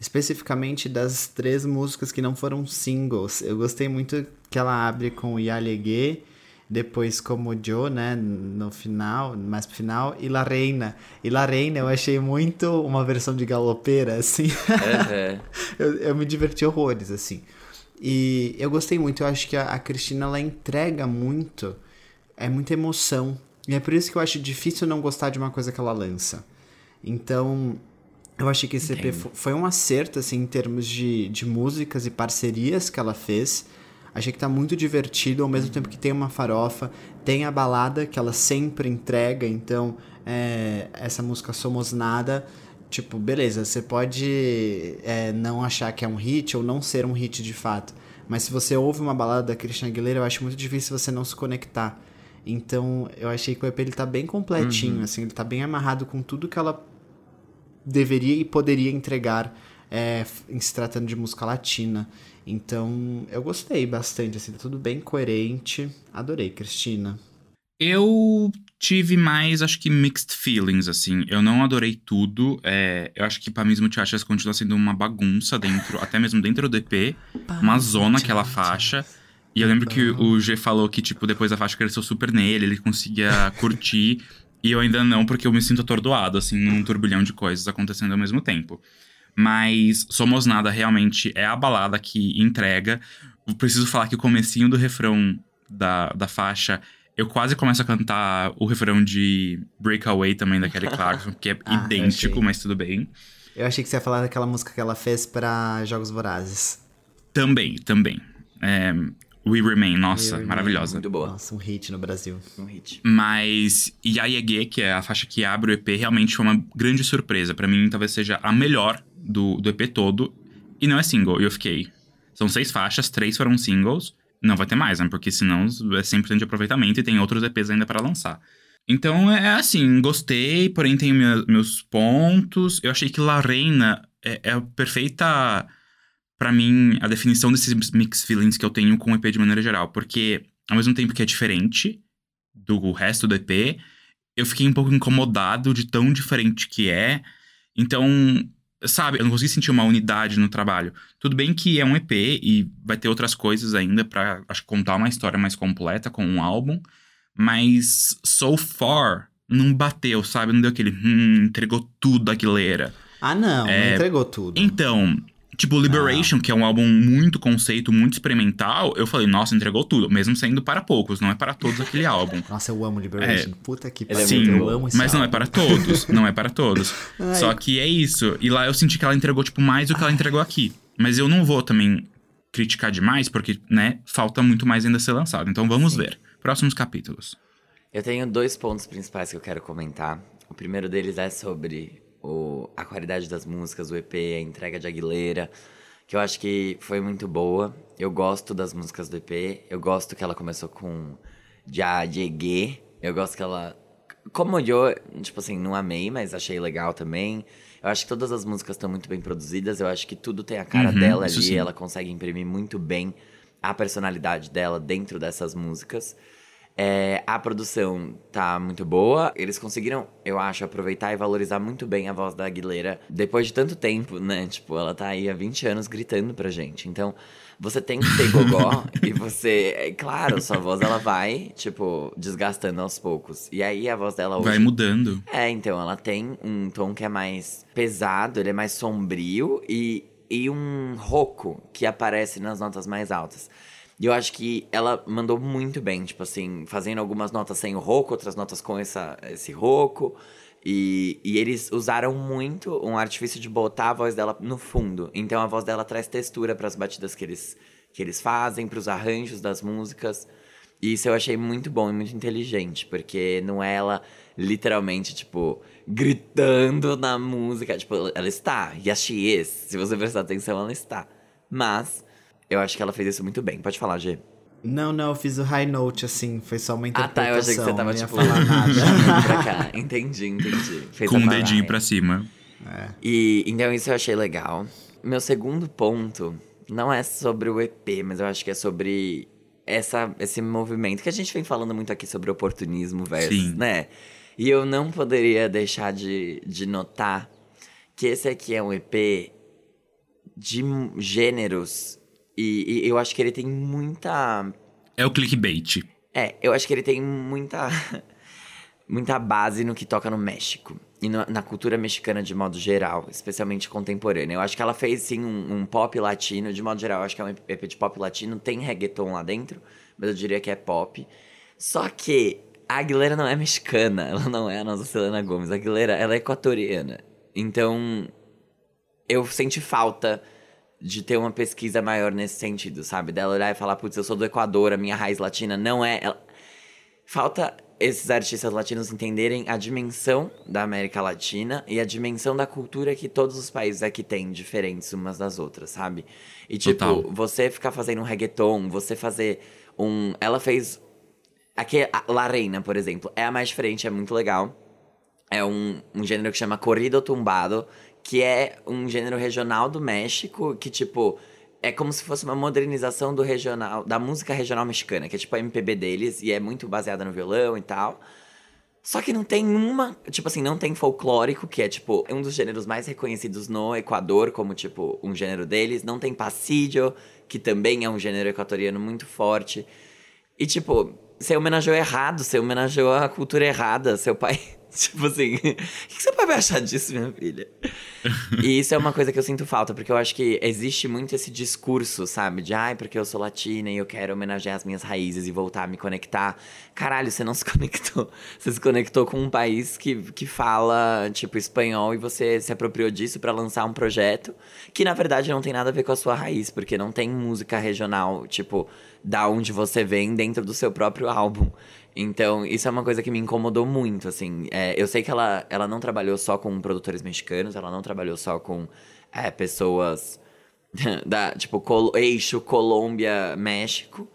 especificamente das três músicas que não foram singles. Eu gostei muito que ela abre com Yalegue, depois como Joe, né, no final, mais pro final, e La Reina. E La Reina eu achei muito uma versão de galopeira, assim. Aham. eu, eu me diverti horrores, assim. E eu gostei muito, eu acho que a, a Cristina, ela entrega muito, é muita emoção. E é por isso que eu acho difícil não gostar de uma coisa que ela lança. Então, eu achei que esse EP fo- foi um acerto, assim, em termos de, de músicas e parcerias que ela fez. Achei que tá muito divertido, ao mesmo tempo que tem uma farofa, tem a balada que ela sempre entrega, então é, essa música Somos Nada, tipo, beleza, você pode é, não achar que é um hit ou não ser um hit de fato, mas se você ouve uma balada da Christian Aguilera, eu acho muito difícil você não se conectar. Então, eu achei que o EP ele tá bem completinho, assim, ele tá bem amarrado com tudo que ela deveria e poderia entregar é, em se tratando de música latina. Então, eu gostei bastante, assim, tá tudo bem coerente. Adorei, Cristina. Eu tive mais, acho que mixed feelings, assim. Eu não adorei tudo. é, eu acho que pra mesmo Muchachas continua sendo uma bagunça dentro, até mesmo dentro do EP. Uma zona aquela faixa. E eu lembro que o G falou que, tipo, depois a faixa cresceu super nele, ele conseguia curtir. e eu ainda não, porque eu me sinto atordoado, assim, num turbilhão de coisas acontecendo ao mesmo tempo. Mas Somos Nada realmente é a balada que entrega. Eu preciso falar que o comecinho do refrão da, da faixa, eu quase começo a cantar o refrão de Breakaway também da Kelly Clarkson, que é Ah, idêntico, mas tudo bem. Eu achei que você ia falar daquela música que ela fez pra Jogos Vorazes. Também, também. É, We Remain, nossa, Remain. maravilhosa. Muito boa. Nossa, um hit no Brasil. Um hit. Mas Yayege, que é a faixa que abre o EP, realmente foi uma grande surpresa. Pra mim, talvez seja a melhor do, do EP todo. e não é single. E eu fiquei. São seis faixas, três foram singles. Não vai ter mais, né? Porque senão é 100% de aproveitamento e tem outros EPs ainda para lançar. Então é assim, gostei, porém tem meus pontos. Eu achei que La Reina é, é a perfeita, para mim, a definição desses mixed feelings que eu tenho com o EP de maneira geral. Porque ao mesmo tempo que é diferente do resto do EP, eu fiquei um pouco incomodado de tão diferente que é. Então, sabe, eu não consegui sentir uma unidade no trabalho. Tudo bem que é um EP e vai ter outras coisas ainda para acho contar uma história mais completa com um álbum, mas so far não bateu, sabe? Não deu aquele hum, entregou tudo a Aguilera. Ah, não, é... não entregou tudo. Então, Tipo, Liberation, ah. que é um álbum muito conceito, muito experimental, eu falei, nossa, entregou tudo, mesmo sendo para poucos, não é para todos aquele álbum. Nossa, eu amo Liberation. É, Puta que pariu. Sim, eu amo esse mas álbum. não é para todos, não é para todos. Só que é isso. E lá eu senti que ela entregou, tipo, mais do que ela entregou aqui. Mas eu não vou também criticar demais, porque, né, falta muito mais ainda ser lançado. Então vamos Sim. ver. Próximos capítulos. Eu tenho dois pontos principais que eu quero comentar. O primeiro deles é sobre o, a qualidade das músicas, o EP, a entrega de Aguilera, que eu acho que foi muito boa. Eu gosto das músicas do EP, eu gosto que ela começou com Já Llegué, eu gosto que ela. Como eu, tipo assim, não amei, mas achei legal também. Eu acho que todas as músicas estão muito bem produzidas, eu acho que tudo tem a cara uhum, dela ali, ela consegue imprimir muito bem a personalidade dela dentro dessas músicas. É, a produção tá muito boa. Eles conseguiram, eu acho, aproveitar e valorizar muito bem a voz da Aguilera depois de tanto tempo, né? Tipo, ela tá aí há 20 anos gritando pra gente. Então, você tem que ter gogó e você. É, claro, sua voz ela vai, tipo, desgastando aos poucos. E aí a voz dela hoje. Vai mudando. É, então, ela tem um tom que é mais pesado, ele é mais sombrio e, e um rouco que aparece nas notas mais altas. E eu acho que ela mandou muito bem, tipo assim, fazendo algumas notas sem o roco, outras notas com essa, esse roco. E, e eles usaram muito um artifício de botar a voz dela no fundo. Então a voz dela traz textura para as batidas que eles, que eles fazem, para os arranjos das músicas. E isso eu achei muito bom e muito inteligente, porque não é ela literalmente, tipo, gritando na música. Tipo, ela está, yes she is. Se você prestar atenção, ela está. Mas eu acho que ela fez isso muito bem. Pode falar, G. Não, não, eu fiz o high note, assim, foi só uma interpretação. Ah, tá, eu achei que você tava, tipo, falar nada. pra cá. Entendi, entendi. Fez Com um dedinho pra cima. É. E, então isso eu achei legal. Meu segundo ponto não é sobre o EP, mas eu acho que é sobre essa, esse movimento que a gente vem falando muito aqui sobre oportunismo versus, Sim. né? E eu não poderia deixar de, de notar que esse aqui é um EP de gêneros e, e eu acho que ele tem muita. É o clickbait. É, eu acho que ele tem muita. muita base no que toca no México. E no, na cultura mexicana de modo geral, especialmente contemporânea. Eu acho que ela fez, sim, um, um, pop latino, de modo geral. Eu acho que é um EP de pop latino, tem reggaeton lá dentro, mas eu diria que é pop. Só que a Aguilera não é mexicana, ela não é a nossa Selena Gomes. A Aguilera, ela é equatoriana. Então, eu senti falta de ter uma pesquisa maior nesse sentido, sabe? Dela olhar e falar, putz, eu sou do Equador, a minha raiz latina não é. Ela... Falta esses artistas latinos entenderem a dimensão da América Latina e a dimensão da cultura que todos os países aqui têm, diferentes umas das outras, sabe? E tipo, Total. você ficar fazendo um reggaeton, você fazer um. Ela fez. Aqui, a La Reina, por exemplo, é a mais diferente, é muito legal. É um, um gênero que chama corrido tumbado, que é um gênero regional do México, que, tipo, é como se fosse uma modernização do regional, da música regional mexicana, que é tipo a MPB deles, e é muito baseada no violão e tal. Só que não tem uma, tipo assim, não tem folclórico, que é tipo um dos gêneros mais reconhecidos no Equador, como tipo um gênero deles. Não tem passillo, que também é um gênero equatoriano muito forte. E tipo, você homenageou errado, você homenageou a cultura errada. Seu pai Tipo assim, o que você vai achar disso, minha filha? e isso é uma coisa que eu sinto falta, porque eu acho que existe muito esse discurso, sabe? De, ai, porque eu sou latina e eu quero homenagear as minhas raízes e voltar a me conectar. Caralho, você não se conectou. Você se conectou com um país que, que fala, tipo, espanhol e você se apropriou disso para lançar um projeto que, na verdade, não tem nada a ver com a sua raiz, porque não tem música regional, tipo, da onde você vem dentro do seu próprio álbum. Então, isso é uma coisa que me incomodou muito, assim. É, eu sei que ela, ela não trabalhou só com produtores mexicanos, ela não trabalhou só com é, pessoas da, tipo, col eixo Colômbia, México.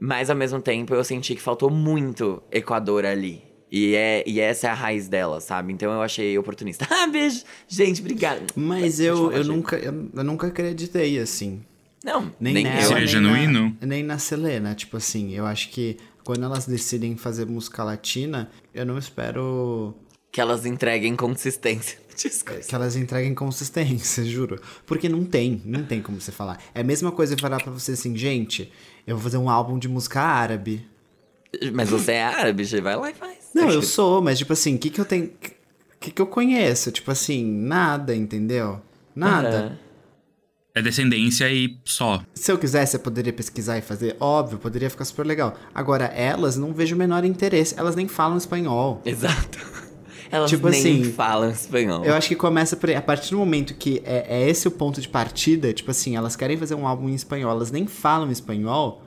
Mas ao mesmo tempo eu senti que faltou muito Equador ali. E, é, e essa é a raiz dela, sabe? Então eu achei oportunista. Ah, beijo! Gente, obrigado. Mas eu, eu, nunca, eu, eu nunca acreditei assim. Não, Nem, nem, nela. Seja nem genuíno. Na, nem na Selena, tipo assim, eu acho que quando elas decidem fazer música latina, eu não espero Que elas entreguem consistência. Desculpa. que elas entreguem consistência, juro. Porque não tem, não tem como você falar. É a mesma coisa eu falar pra você assim, gente, eu vou fazer um álbum de música árabe. Mas você é árabe, você vai lá e faz. Não, eu sou, mas tipo assim, o que que eu tenho... O que que eu conheço? Tipo assim, nada, entendeu? Nada. Aham. É descendência e só. Se eu quisesse, eu poderia pesquisar e fazer, óbvio, poderia ficar super legal. Agora, elas não vejo o menor interesse, elas nem falam espanhol. Exato. Elas Tipo nem assim, falam espanhol. Eu acho que começa por aí. A partir do momento que é, é esse o ponto de partida, tipo assim, elas querem fazer um álbum em espanhol, elas nem falam espanhol.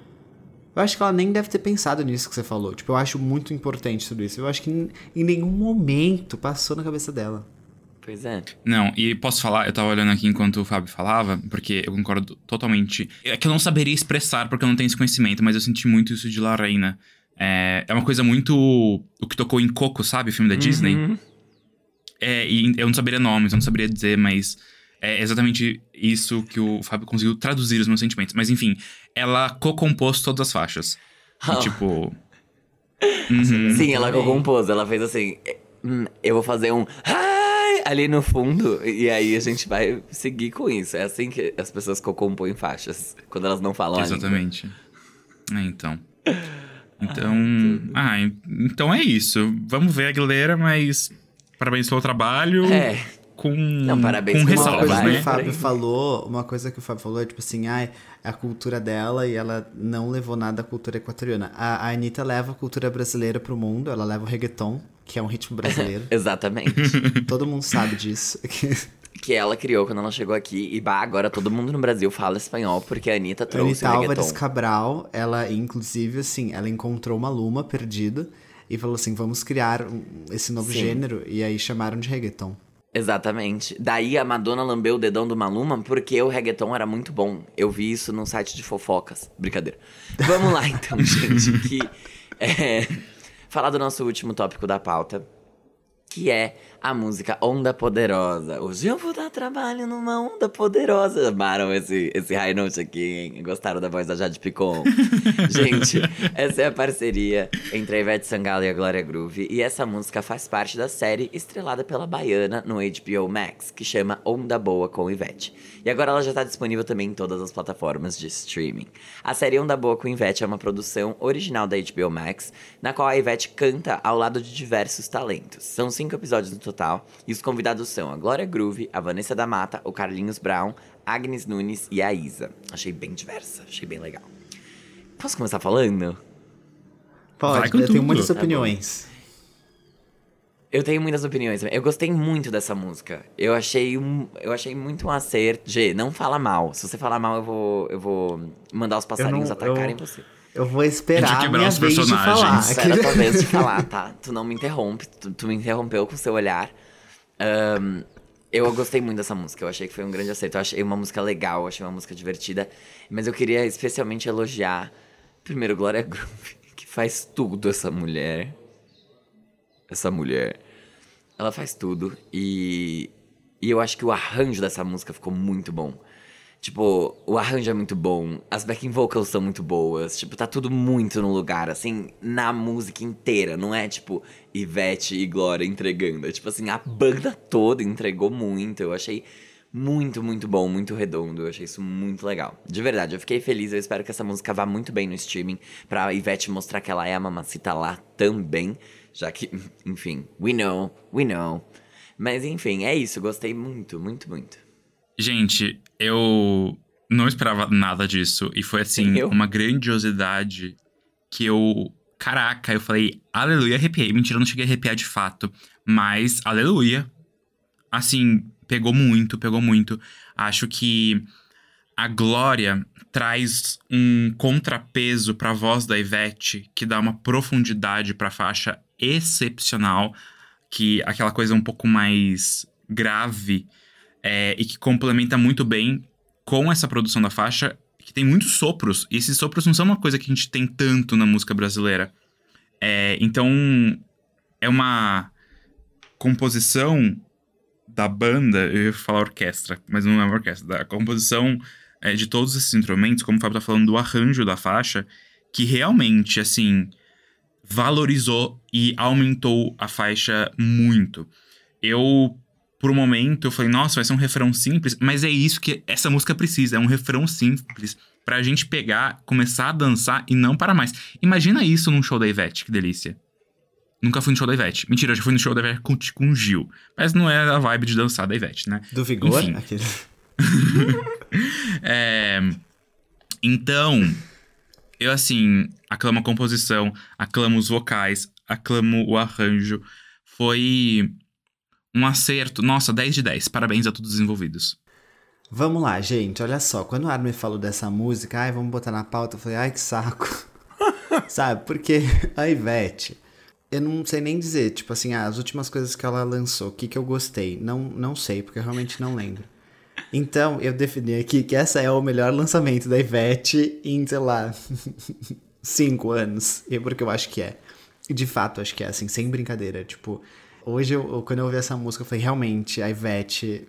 Eu acho que ela nem deve ter pensado nisso que você falou. Tipo, eu acho muito importante tudo isso. Eu acho que em, em nenhum momento passou na cabeça dela. Pois é. Não, e posso falar, eu tava olhando aqui enquanto o Fábio falava, porque eu concordo totalmente. É que eu não saberia expressar porque eu não tenho esse conhecimento, mas eu senti muito isso de La Reina. É, é uma coisa muito. O que tocou em Coco, sabe? O filme da Disney. Uhum. É, e eu não saberia nomes, eu não saberia dizer, mas é exatamente isso que o Fábio conseguiu traduzir os meus sentimentos. Mas enfim, ela co-compôs todas as faixas. E, Ah. tipo. Uhum. Sim, ela compôs, ela fez assim. "Hum, Eu vou fazer um. "Ai", Ali no fundo, e aí a gente vai seguir com isso. É assim que as pessoas compõem faixas, quando elas não falam. Exatamente. É, então. Então. Ah, então é isso. Vamos ver a galera, mas. Parabéns pelo trabalho. É. Com, Não, parabéns com Uma ressalvas, coisa trabalho. que né? o Fábio falou, uma coisa que o Fábio falou é tipo assim, ai, a cultura dela e ela não levou nada da cultura equatoriana. A, a Anitta leva a cultura brasileira pro mundo, ela leva o reggaeton, que é um ritmo brasileiro. Exatamente. Todo mundo sabe disso. que ela criou quando ela chegou aqui. E bah, agora todo mundo no Brasil fala espanhol, porque a Anitta trouxe Anitta o Álvares reggaeton. Cabral, ela, inclusive, assim, ela encontrou uma luma perdida e falou assim: vamos criar esse novo Sim. gênero. E aí chamaram de reggaeton. Exatamente. Daí a Madonna lambeu o dedão do Maluma porque o reggaeton era muito bom. Eu vi isso num site de fofocas. Brincadeira. Vamos lá então, gente. Que, é, falar do nosso último tópico da pauta. Que é a música Onda Poderosa. Hoje eu vou dar trabalho numa onda poderosa. Amaram esse, esse high note aqui, hein? Gostaram da voz da Jade Picon? Gente, essa é a parceria entre a Ivete Sangalo e a Glória Groove. E essa música faz parte da série estrelada pela Baiana no HBO Max, que chama Onda Boa com Ivete. E agora ela já está disponível também em todas as plataformas de streaming. A série Onda Boa com Ivete é uma produção original da HBO Max, na qual a Ivete canta ao lado de diversos talentos. São cinco episódios no total, e os convidados são a Glória Groove, a Vanessa da Mata, o Carlinhos Brown, Agnes Nunes e a Isa. Achei bem diversa, achei bem legal. Posso começar falando? Pode, eu tenho muitas Tá opiniões. Eu tenho muitas opiniões. Eu gostei muito dessa música. Eu achei um, eu achei muito um acerto. G, não fala mal. Se você falar mal, eu vou, eu vou mandar os passarinhos não- atacarem eu- você. Eu vou esperar a quebrar minha os vez de falar. personagens. Espera a tua vez de falar, tá? Tu não me interrompe. Tu, tu me interrompeu com o seu olhar. Ahn, eu gostei muito dessa música. Eu achei que foi um grande acerto. Eu achei uma música legal, eu achei uma música divertida. Mas eu queria especialmente elogiar, primeiro, Glória Groove, que faz tudo essa mulher. Essa mulher. Ela faz tudo. E, e eu acho que o arranjo dessa música ficou muito bom. Tipo, o arranjo é muito bom, as backing vocals são muito boas, tipo, tá tudo muito no lugar, assim, na música inteira, não é tipo Ivete e Glória entregando, é tipo assim, a banda toda entregou muito, eu achei muito, muito bom, muito redondo, eu achei isso muito legal. De verdade, eu fiquei feliz, eu espero que essa música vá muito bem no streaming, pra Ivete mostrar que ela é a mamacita lá também, já que, enfim, we know, we know. Mas enfim, é isso, gostei muito, muito, muito. Gente, eu não esperava nada disso. E foi assim, eu. uma grandiosidade que eu. Caraca, eu falei, aleluia, arrepiei. Mentira, eu não cheguei a arrepiar de fato. Mas, aleluia. Assim, pegou muito, pegou muito. Acho que a Glória traz um contrapeso pra voz da Ivete que dá uma profundidade pra faixa excepcional. Que aquela coisa um pouco mais grave é, e que complementa muito bem com essa produção da faixa que tem muitos sopros. E esses sopros não são uma coisa que a gente tem tanto na música brasileira. É, então, é uma composição da banda, eu ia falar orquestra, mas não é uma orquestra, da composição é, de todos esses instrumentos, como o Fábio tá falando do arranjo da faixa, que realmente, assim, valorizou e aumentou a faixa muito. Eu, por um momento, eu falei, nossa, vai ser um refrão simples, mas é isso que essa música precisa, é um refrão simples pra gente pegar, começar a dançar e não parar mais. Imagina isso num show da Ivete, que delícia. Nunca fui no show da Ivete. Mentira, eu já fui no show da Ivete com, com o Gil. Mas não é a vibe de dançar da Ivete, né? Do Vigor? Enfim. Aquele... É, então, eu assim, aclamo a composição, aclamo os vocais, aclamo o arranjo. Foi um acerto. Nossa, 10 de 10. Parabéns a todos os envolvidos. Vamos lá, gente, olha só. Quando o Armin falou dessa música, ai, vamos botar na pauta, eu falei, ai, que saco. Sabe, porque a Ivete, eu não sei nem dizer, tipo assim, as últimas coisas que ela lançou, o que, que eu gostei? Não, não sei, porque eu realmente não lembro. Então, eu defini aqui que essa é o melhor lançamento da Ivete em, sei lá, cinco anos. E porque eu acho que é. De fato, acho que é, assim, sem brincadeira. Tipo, hoje, eu, quando eu ouvi essa música, eu falei, realmente, a Ivete,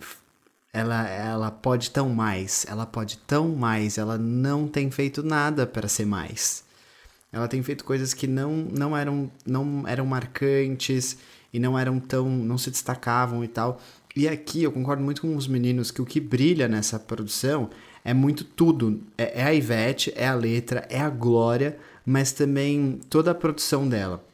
ela, ela pode tão mais. Ela pode tão mais. Ela não tem feito nada para ser mais. Ela tem feito coisas que não, não, eram, não eram marcantes e não eram tão. não se destacavam e tal. E aqui eu concordo muito com os meninos que o que brilha nessa produção é muito tudo. É, é a Ivete, é a letra, é a Glória, mas também toda a produção dela.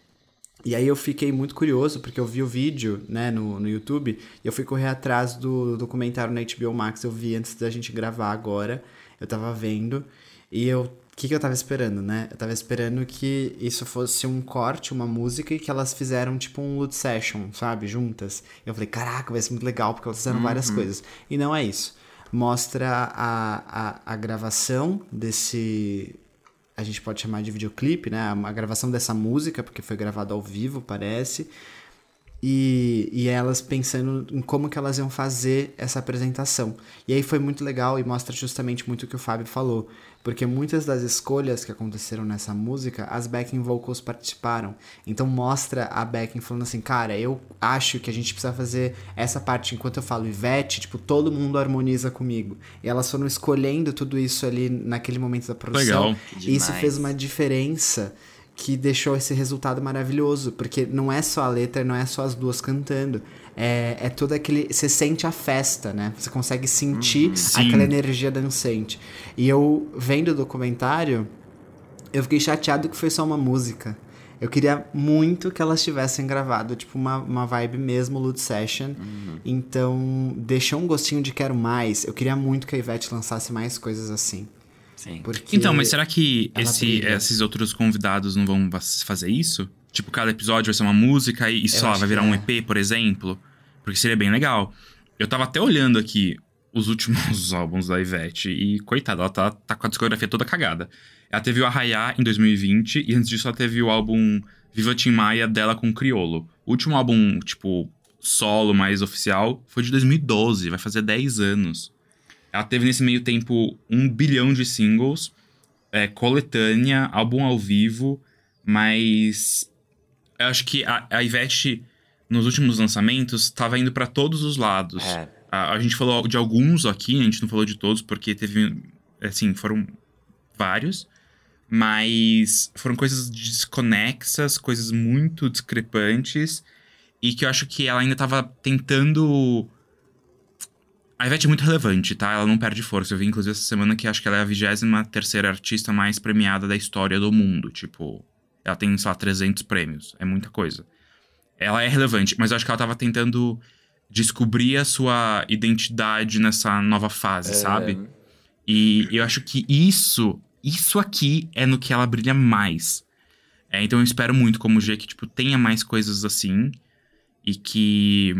E aí eu fiquei muito curioso, porque eu vi o vídeo, né, no, no YouTube, e eu fui correr atrás do documentário na HBO Max, eu vi antes da gente gravar agora, eu tava vendo, e eu o que, que eu tava esperando, né? Eu tava esperando que isso fosse um corte, uma música, e que elas fizeram tipo um loot session, sabe? Juntas. Eu falei, caraca, vai ser muito legal, porque elas fizeram uhum. várias coisas. E não é isso. Mostra a, a, a gravação desse. A gente pode chamar de videoclipe, né? A gravação dessa música, porque foi gravado ao vivo, parece. E, e elas pensando em como que elas iam fazer essa apresentação. E aí foi muito legal e mostra justamente muito o que o Fábio falou. Porque muitas das escolhas que aconteceram nessa música, as backing vocals participaram. Então mostra a backing falando assim, cara, eu acho que a gente precisa fazer essa parte enquanto eu falo Ivete, tipo, todo mundo harmoniza comigo. E elas foram escolhendo tudo isso ali naquele momento da produção. Legal. E isso fez uma diferença que deixou esse resultado maravilhoso, porque não é só a letra, não é só as duas cantando. É, é todo aquele. Você sente a festa, né? Você consegue sentir Sim. aquela energia dançante. E eu, vendo o documentário, eu fiquei chateado que foi só uma música. Eu queria muito que elas tivessem gravado, tipo, uma, uma vibe mesmo, Loot Session. Uhum. Então, deixou um gostinho de quero mais. Eu queria muito que a Ivete lançasse mais coisas assim. Sim. Porque Então, mas será que ela esse, esses outros convidados não vão fazer isso? Tipo, cada episódio vai ser uma música e, e só vai virar que um é. EP, por exemplo? Porque seria bem legal. Eu tava até olhando aqui os últimos álbuns da Ivete e, coitada, ela tá, tá com a discografia toda cagada. Ela teve o Arraiá em 2020 e antes disso ela teve o álbum Viva Tim Maia dela com Criolo. O último álbum, tipo, solo mais oficial foi de 2012, vai fazer 10 anos. Ela teve nesse meio tempo um bilhão de singles, é, coletânea, álbum ao vivo, mas eu acho que a, a Ivete, nos últimos lançamentos, tava indo pra todos os lados. É. A, a gente falou de alguns aqui, a gente não falou de todos, porque teve, assim, foram vários, mas foram coisas desconexas, coisas muito discrepantes, e que eu acho que ela ainda tava tentando a Ivete é muito relevante, tá? Ela não perde força. Eu vi, inclusive, essa semana que acho que ela é a 23 terceira artista mais premiada da história do mundo. Tipo, ela tem, sei lá, 300 prêmios. É muita coisa. Ela é relevante, mas eu acho que ela tava tentando descobrir a sua identidade nessa nova fase, sabe? E eu acho que isso, isso aqui é no que ela brilha mais. É, então eu espero muito como G que, tipo, tenha mais coisas assim. E que...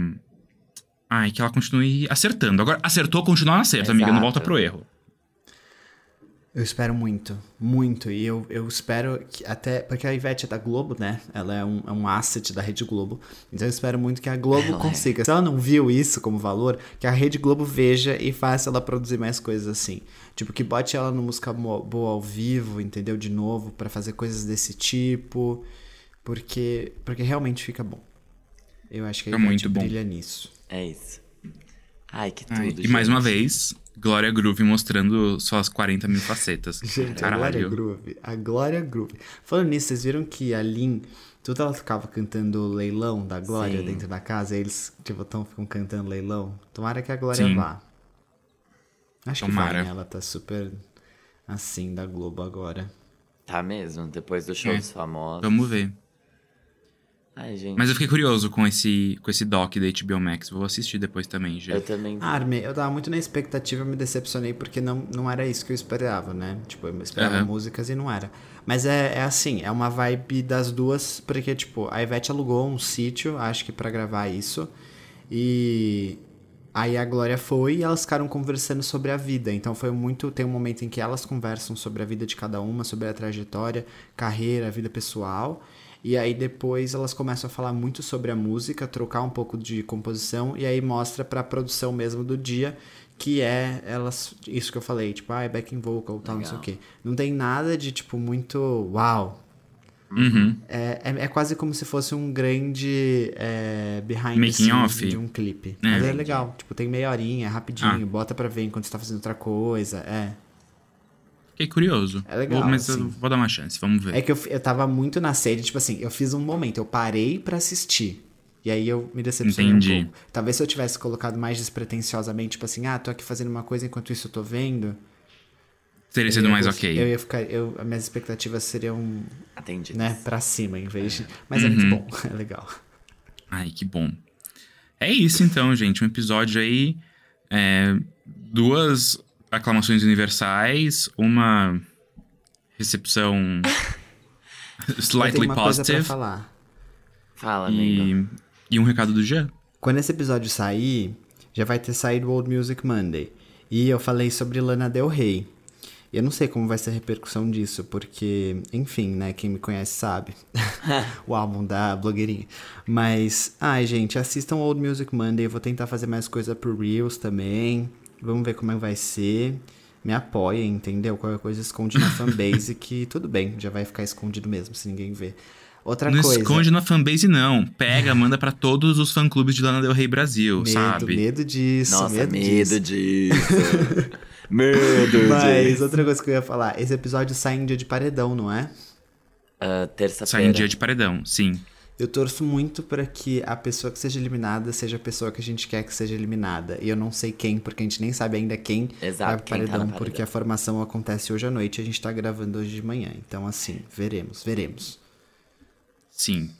Ai, que ela continue acertando. Agora, acertou, continua no acerto, amiga. Não volta pro erro. Eu espero muito, muito. E eu, eu espero que até. Porque a Ivete é da Globo, né? Ela é um, é um asset da Rede Globo. Então eu espero muito que a Globo Ela é. consiga. Se ela não viu isso como valor, que a Rede Globo veja e faça ela produzir mais coisas assim. Tipo, que bote ela no música boa ao vivo, entendeu? De novo, pra fazer coisas desse tipo. Porque, porque realmente fica bom. Eu acho que a Fica Ivete muito bom. brilha nisso. É isso. Ai, que tudo, Ai, gente. e mais uma vez, Glória Groove mostrando suas 40 mil facetas. Gente, a Glória Caralho. Groove. A Glória Groove. Falando nisso, vocês viram que a Lin, tudo ela ficava cantando o leilão da Glória Sim. dentro da casa, e eles, tipo, tão, ficam cantando leilão. Tomara que a Glória Sim. vá. Acho Tomara. que vai, né? Ela tá super assim da Globo agora. Tá mesmo, depois do show É. dos famosos. Vamos ver. Ai, gente. Mas eu fiquei curioso com esse, com esse doc da HBO Max. Vou assistir depois também, já. Eu também. Ah, Armin, eu tava muito na expectativa, me decepcionei porque não, não era isso que eu esperava, né? Tipo, eu esperava Aham. músicas e não era. Mas é, é assim, é uma vibe das duas, porque, tipo, a Ivete alugou um sítio, acho que pra gravar isso. E aí a Glória foi e elas ficaram conversando sobre a vida. Então foi muito. Tem um momento em que elas conversam sobre a vida de cada uma, sobre a trajetória, carreira, vida pessoal. E aí depois elas começam a falar muito sobre a música, trocar um pouco de composição, e aí mostra pra produção mesmo do dia, que é elas. Isso que eu falei, tipo, ah, é backing vocal tal, não sei o Legal. quê. Não tem nada de, tipo, muito. Uau! Uhum. É, é, é quase como se fosse um grande é, behind the scenes off? de um clipe. É. Mas é legal. Tipo, tem meia horinha, é rapidinho, Ah. bota pra ver enquanto você tá fazendo outra coisa. É. Fiquei curioso. É legal, Vou- mas eu assim. vou dar uma chance, vamos ver. É que eu, eu tava muito na sede, tipo assim, eu fiz um momento, eu parei pra assistir. E aí eu me decepcionei Entendi. um pouco. Talvez se eu tivesse colocado mais despretensiosamente, tipo assim, ah, tô aqui fazendo uma coisa enquanto isso eu tô vendo. Teria eu sido mais ok. Eu ia ficar. Eu, as minhas expectativas seriam, Atendido. né, pra cima, em vez de. Mas é muito Uhum. bom, é legal. Ai, que bom. É isso então, gente. Um episódio aí. é, duas aclamações universais, uma recepção slightly uma coisa pra positive falar. Fala, amigo. e, e um recado do Jean. Quando esse episódio sair, já vai ter saído o Old Music Monday. E eu falei sobre Lana Del Rey. Eu não sei como vai ser a repercussão disso, porque, enfim, né, quem me conhece sabe. o álbum da blogueirinha. Mas, ai, gente, assistam Old Music Monday. Eu vou tentar fazer mais coisa pro Reels também. Vamos ver como é que vai ser. Me apoiem, entendeu? Qualquer coisa esconde na fanbase que tudo bem, já vai ficar escondido mesmo se ninguém ver. Outra não coisa. esconde na fanbase, não. Pega, manda pra todos os fã-clubes de Lana Del Rey Brasil, medo, sabe? medo disso, Nossa, medo, medo, disso. disso. medo Mas disso. outra coisa que eu ia falar, esse episódio sai em dia de paredão, não é? Sai Terça-feira. em dia de paredão, sim. Eu torço muito para que a pessoa que seja eliminada seja a pessoa que a gente quer que seja eliminada. E eu não sei quem, porque a gente nem sabe ainda quem Exato, vai pro quem tá no paredão, paredão. porque a formação acontece hoje à noite e a gente tá gravando hoje de manhã. Então, assim, veremos, veremos. Sim.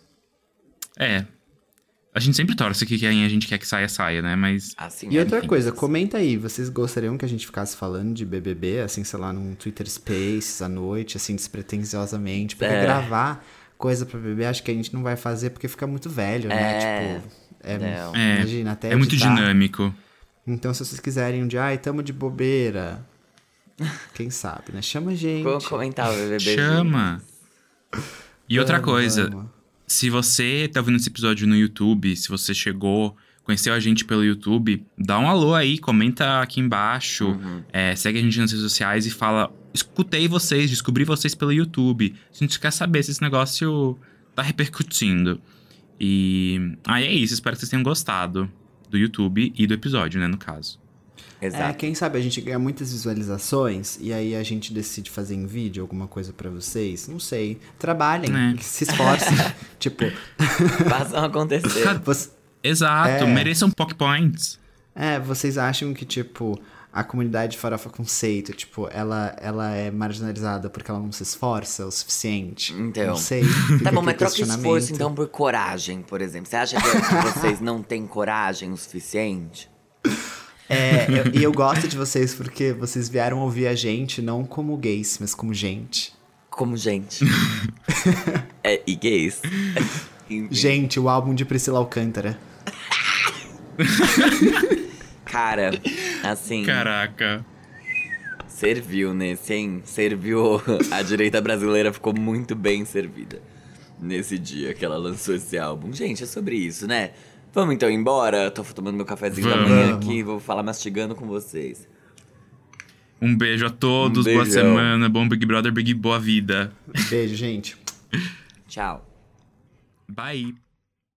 É. A gente sempre torce que quem a gente quer que saia, saia, né? Mas. Assim, E é, outra enfim. coisa, comenta aí, vocês gostariam que a gente ficasse falando de BBB, assim, sei lá, num Twitter Spaces à noite, assim, despretensiosamente? Porque É. gravar coisa pra BBB acho que a gente não vai fazer porque fica muito velho, né? É. Tipo, é, Não. É, imagina, até é muito dinâmico. Então, se vocês quiserem um dia, ai, tamo de bobeira, quem sabe, né? Chama a gente. Vamos comentar o BBB. Chama. E outra Vamos, coisa, vamos. se você tá ouvindo esse episódio no YouTube, se você chegou, conheceu a gente pelo YouTube, dá um alô aí, comenta aqui embaixo, Uhum. é, segue a gente nas redes sociais e fala: escutei vocês, descobri vocês pelo YouTube. A gente quer saber se esse negócio tá repercutindo. E aí é isso, espero que vocês tenham gostado do YouTube e do episódio, né, no caso. É, Exato. quem sabe a gente ganha muitas visualizações e aí a gente decide fazer em vídeo alguma coisa pra vocês. Não sei. Trabalhem, É. se esforcem. tipo, Façam acontecer. você- Exato, É. mereçam POC Points. É, vocês acham que, tipo, a comunidade farofa conceito, tipo, ela, ela é marginalizada porque ela não se esforça o suficiente? Então. Não sei. Tá bom, mas troca esforço então por coragem, por exemplo. Você acha que que vocês não têm coragem o suficiente? É, eu- e eu gosto de vocês porque vocês vieram ouvir a gente não como gays, mas como gente. Como gente. é, e gays. Gente, o álbum de Priscila Alcântara. Cara, assim, Caraca. Serviu nesse, hein? Serviu. A direita brasileira ficou muito bem servida nesse dia que ela lançou esse álbum. Gente, é sobre isso, né? Vamos então embora? Tô tomando meu cafezinho da Vamos. manhã aqui, vou falar mastigando com vocês. Um beijo a todos, Um boa semana, bom Big Brother, Big Boa Vida. Beijo, gente. Tchau. Bye.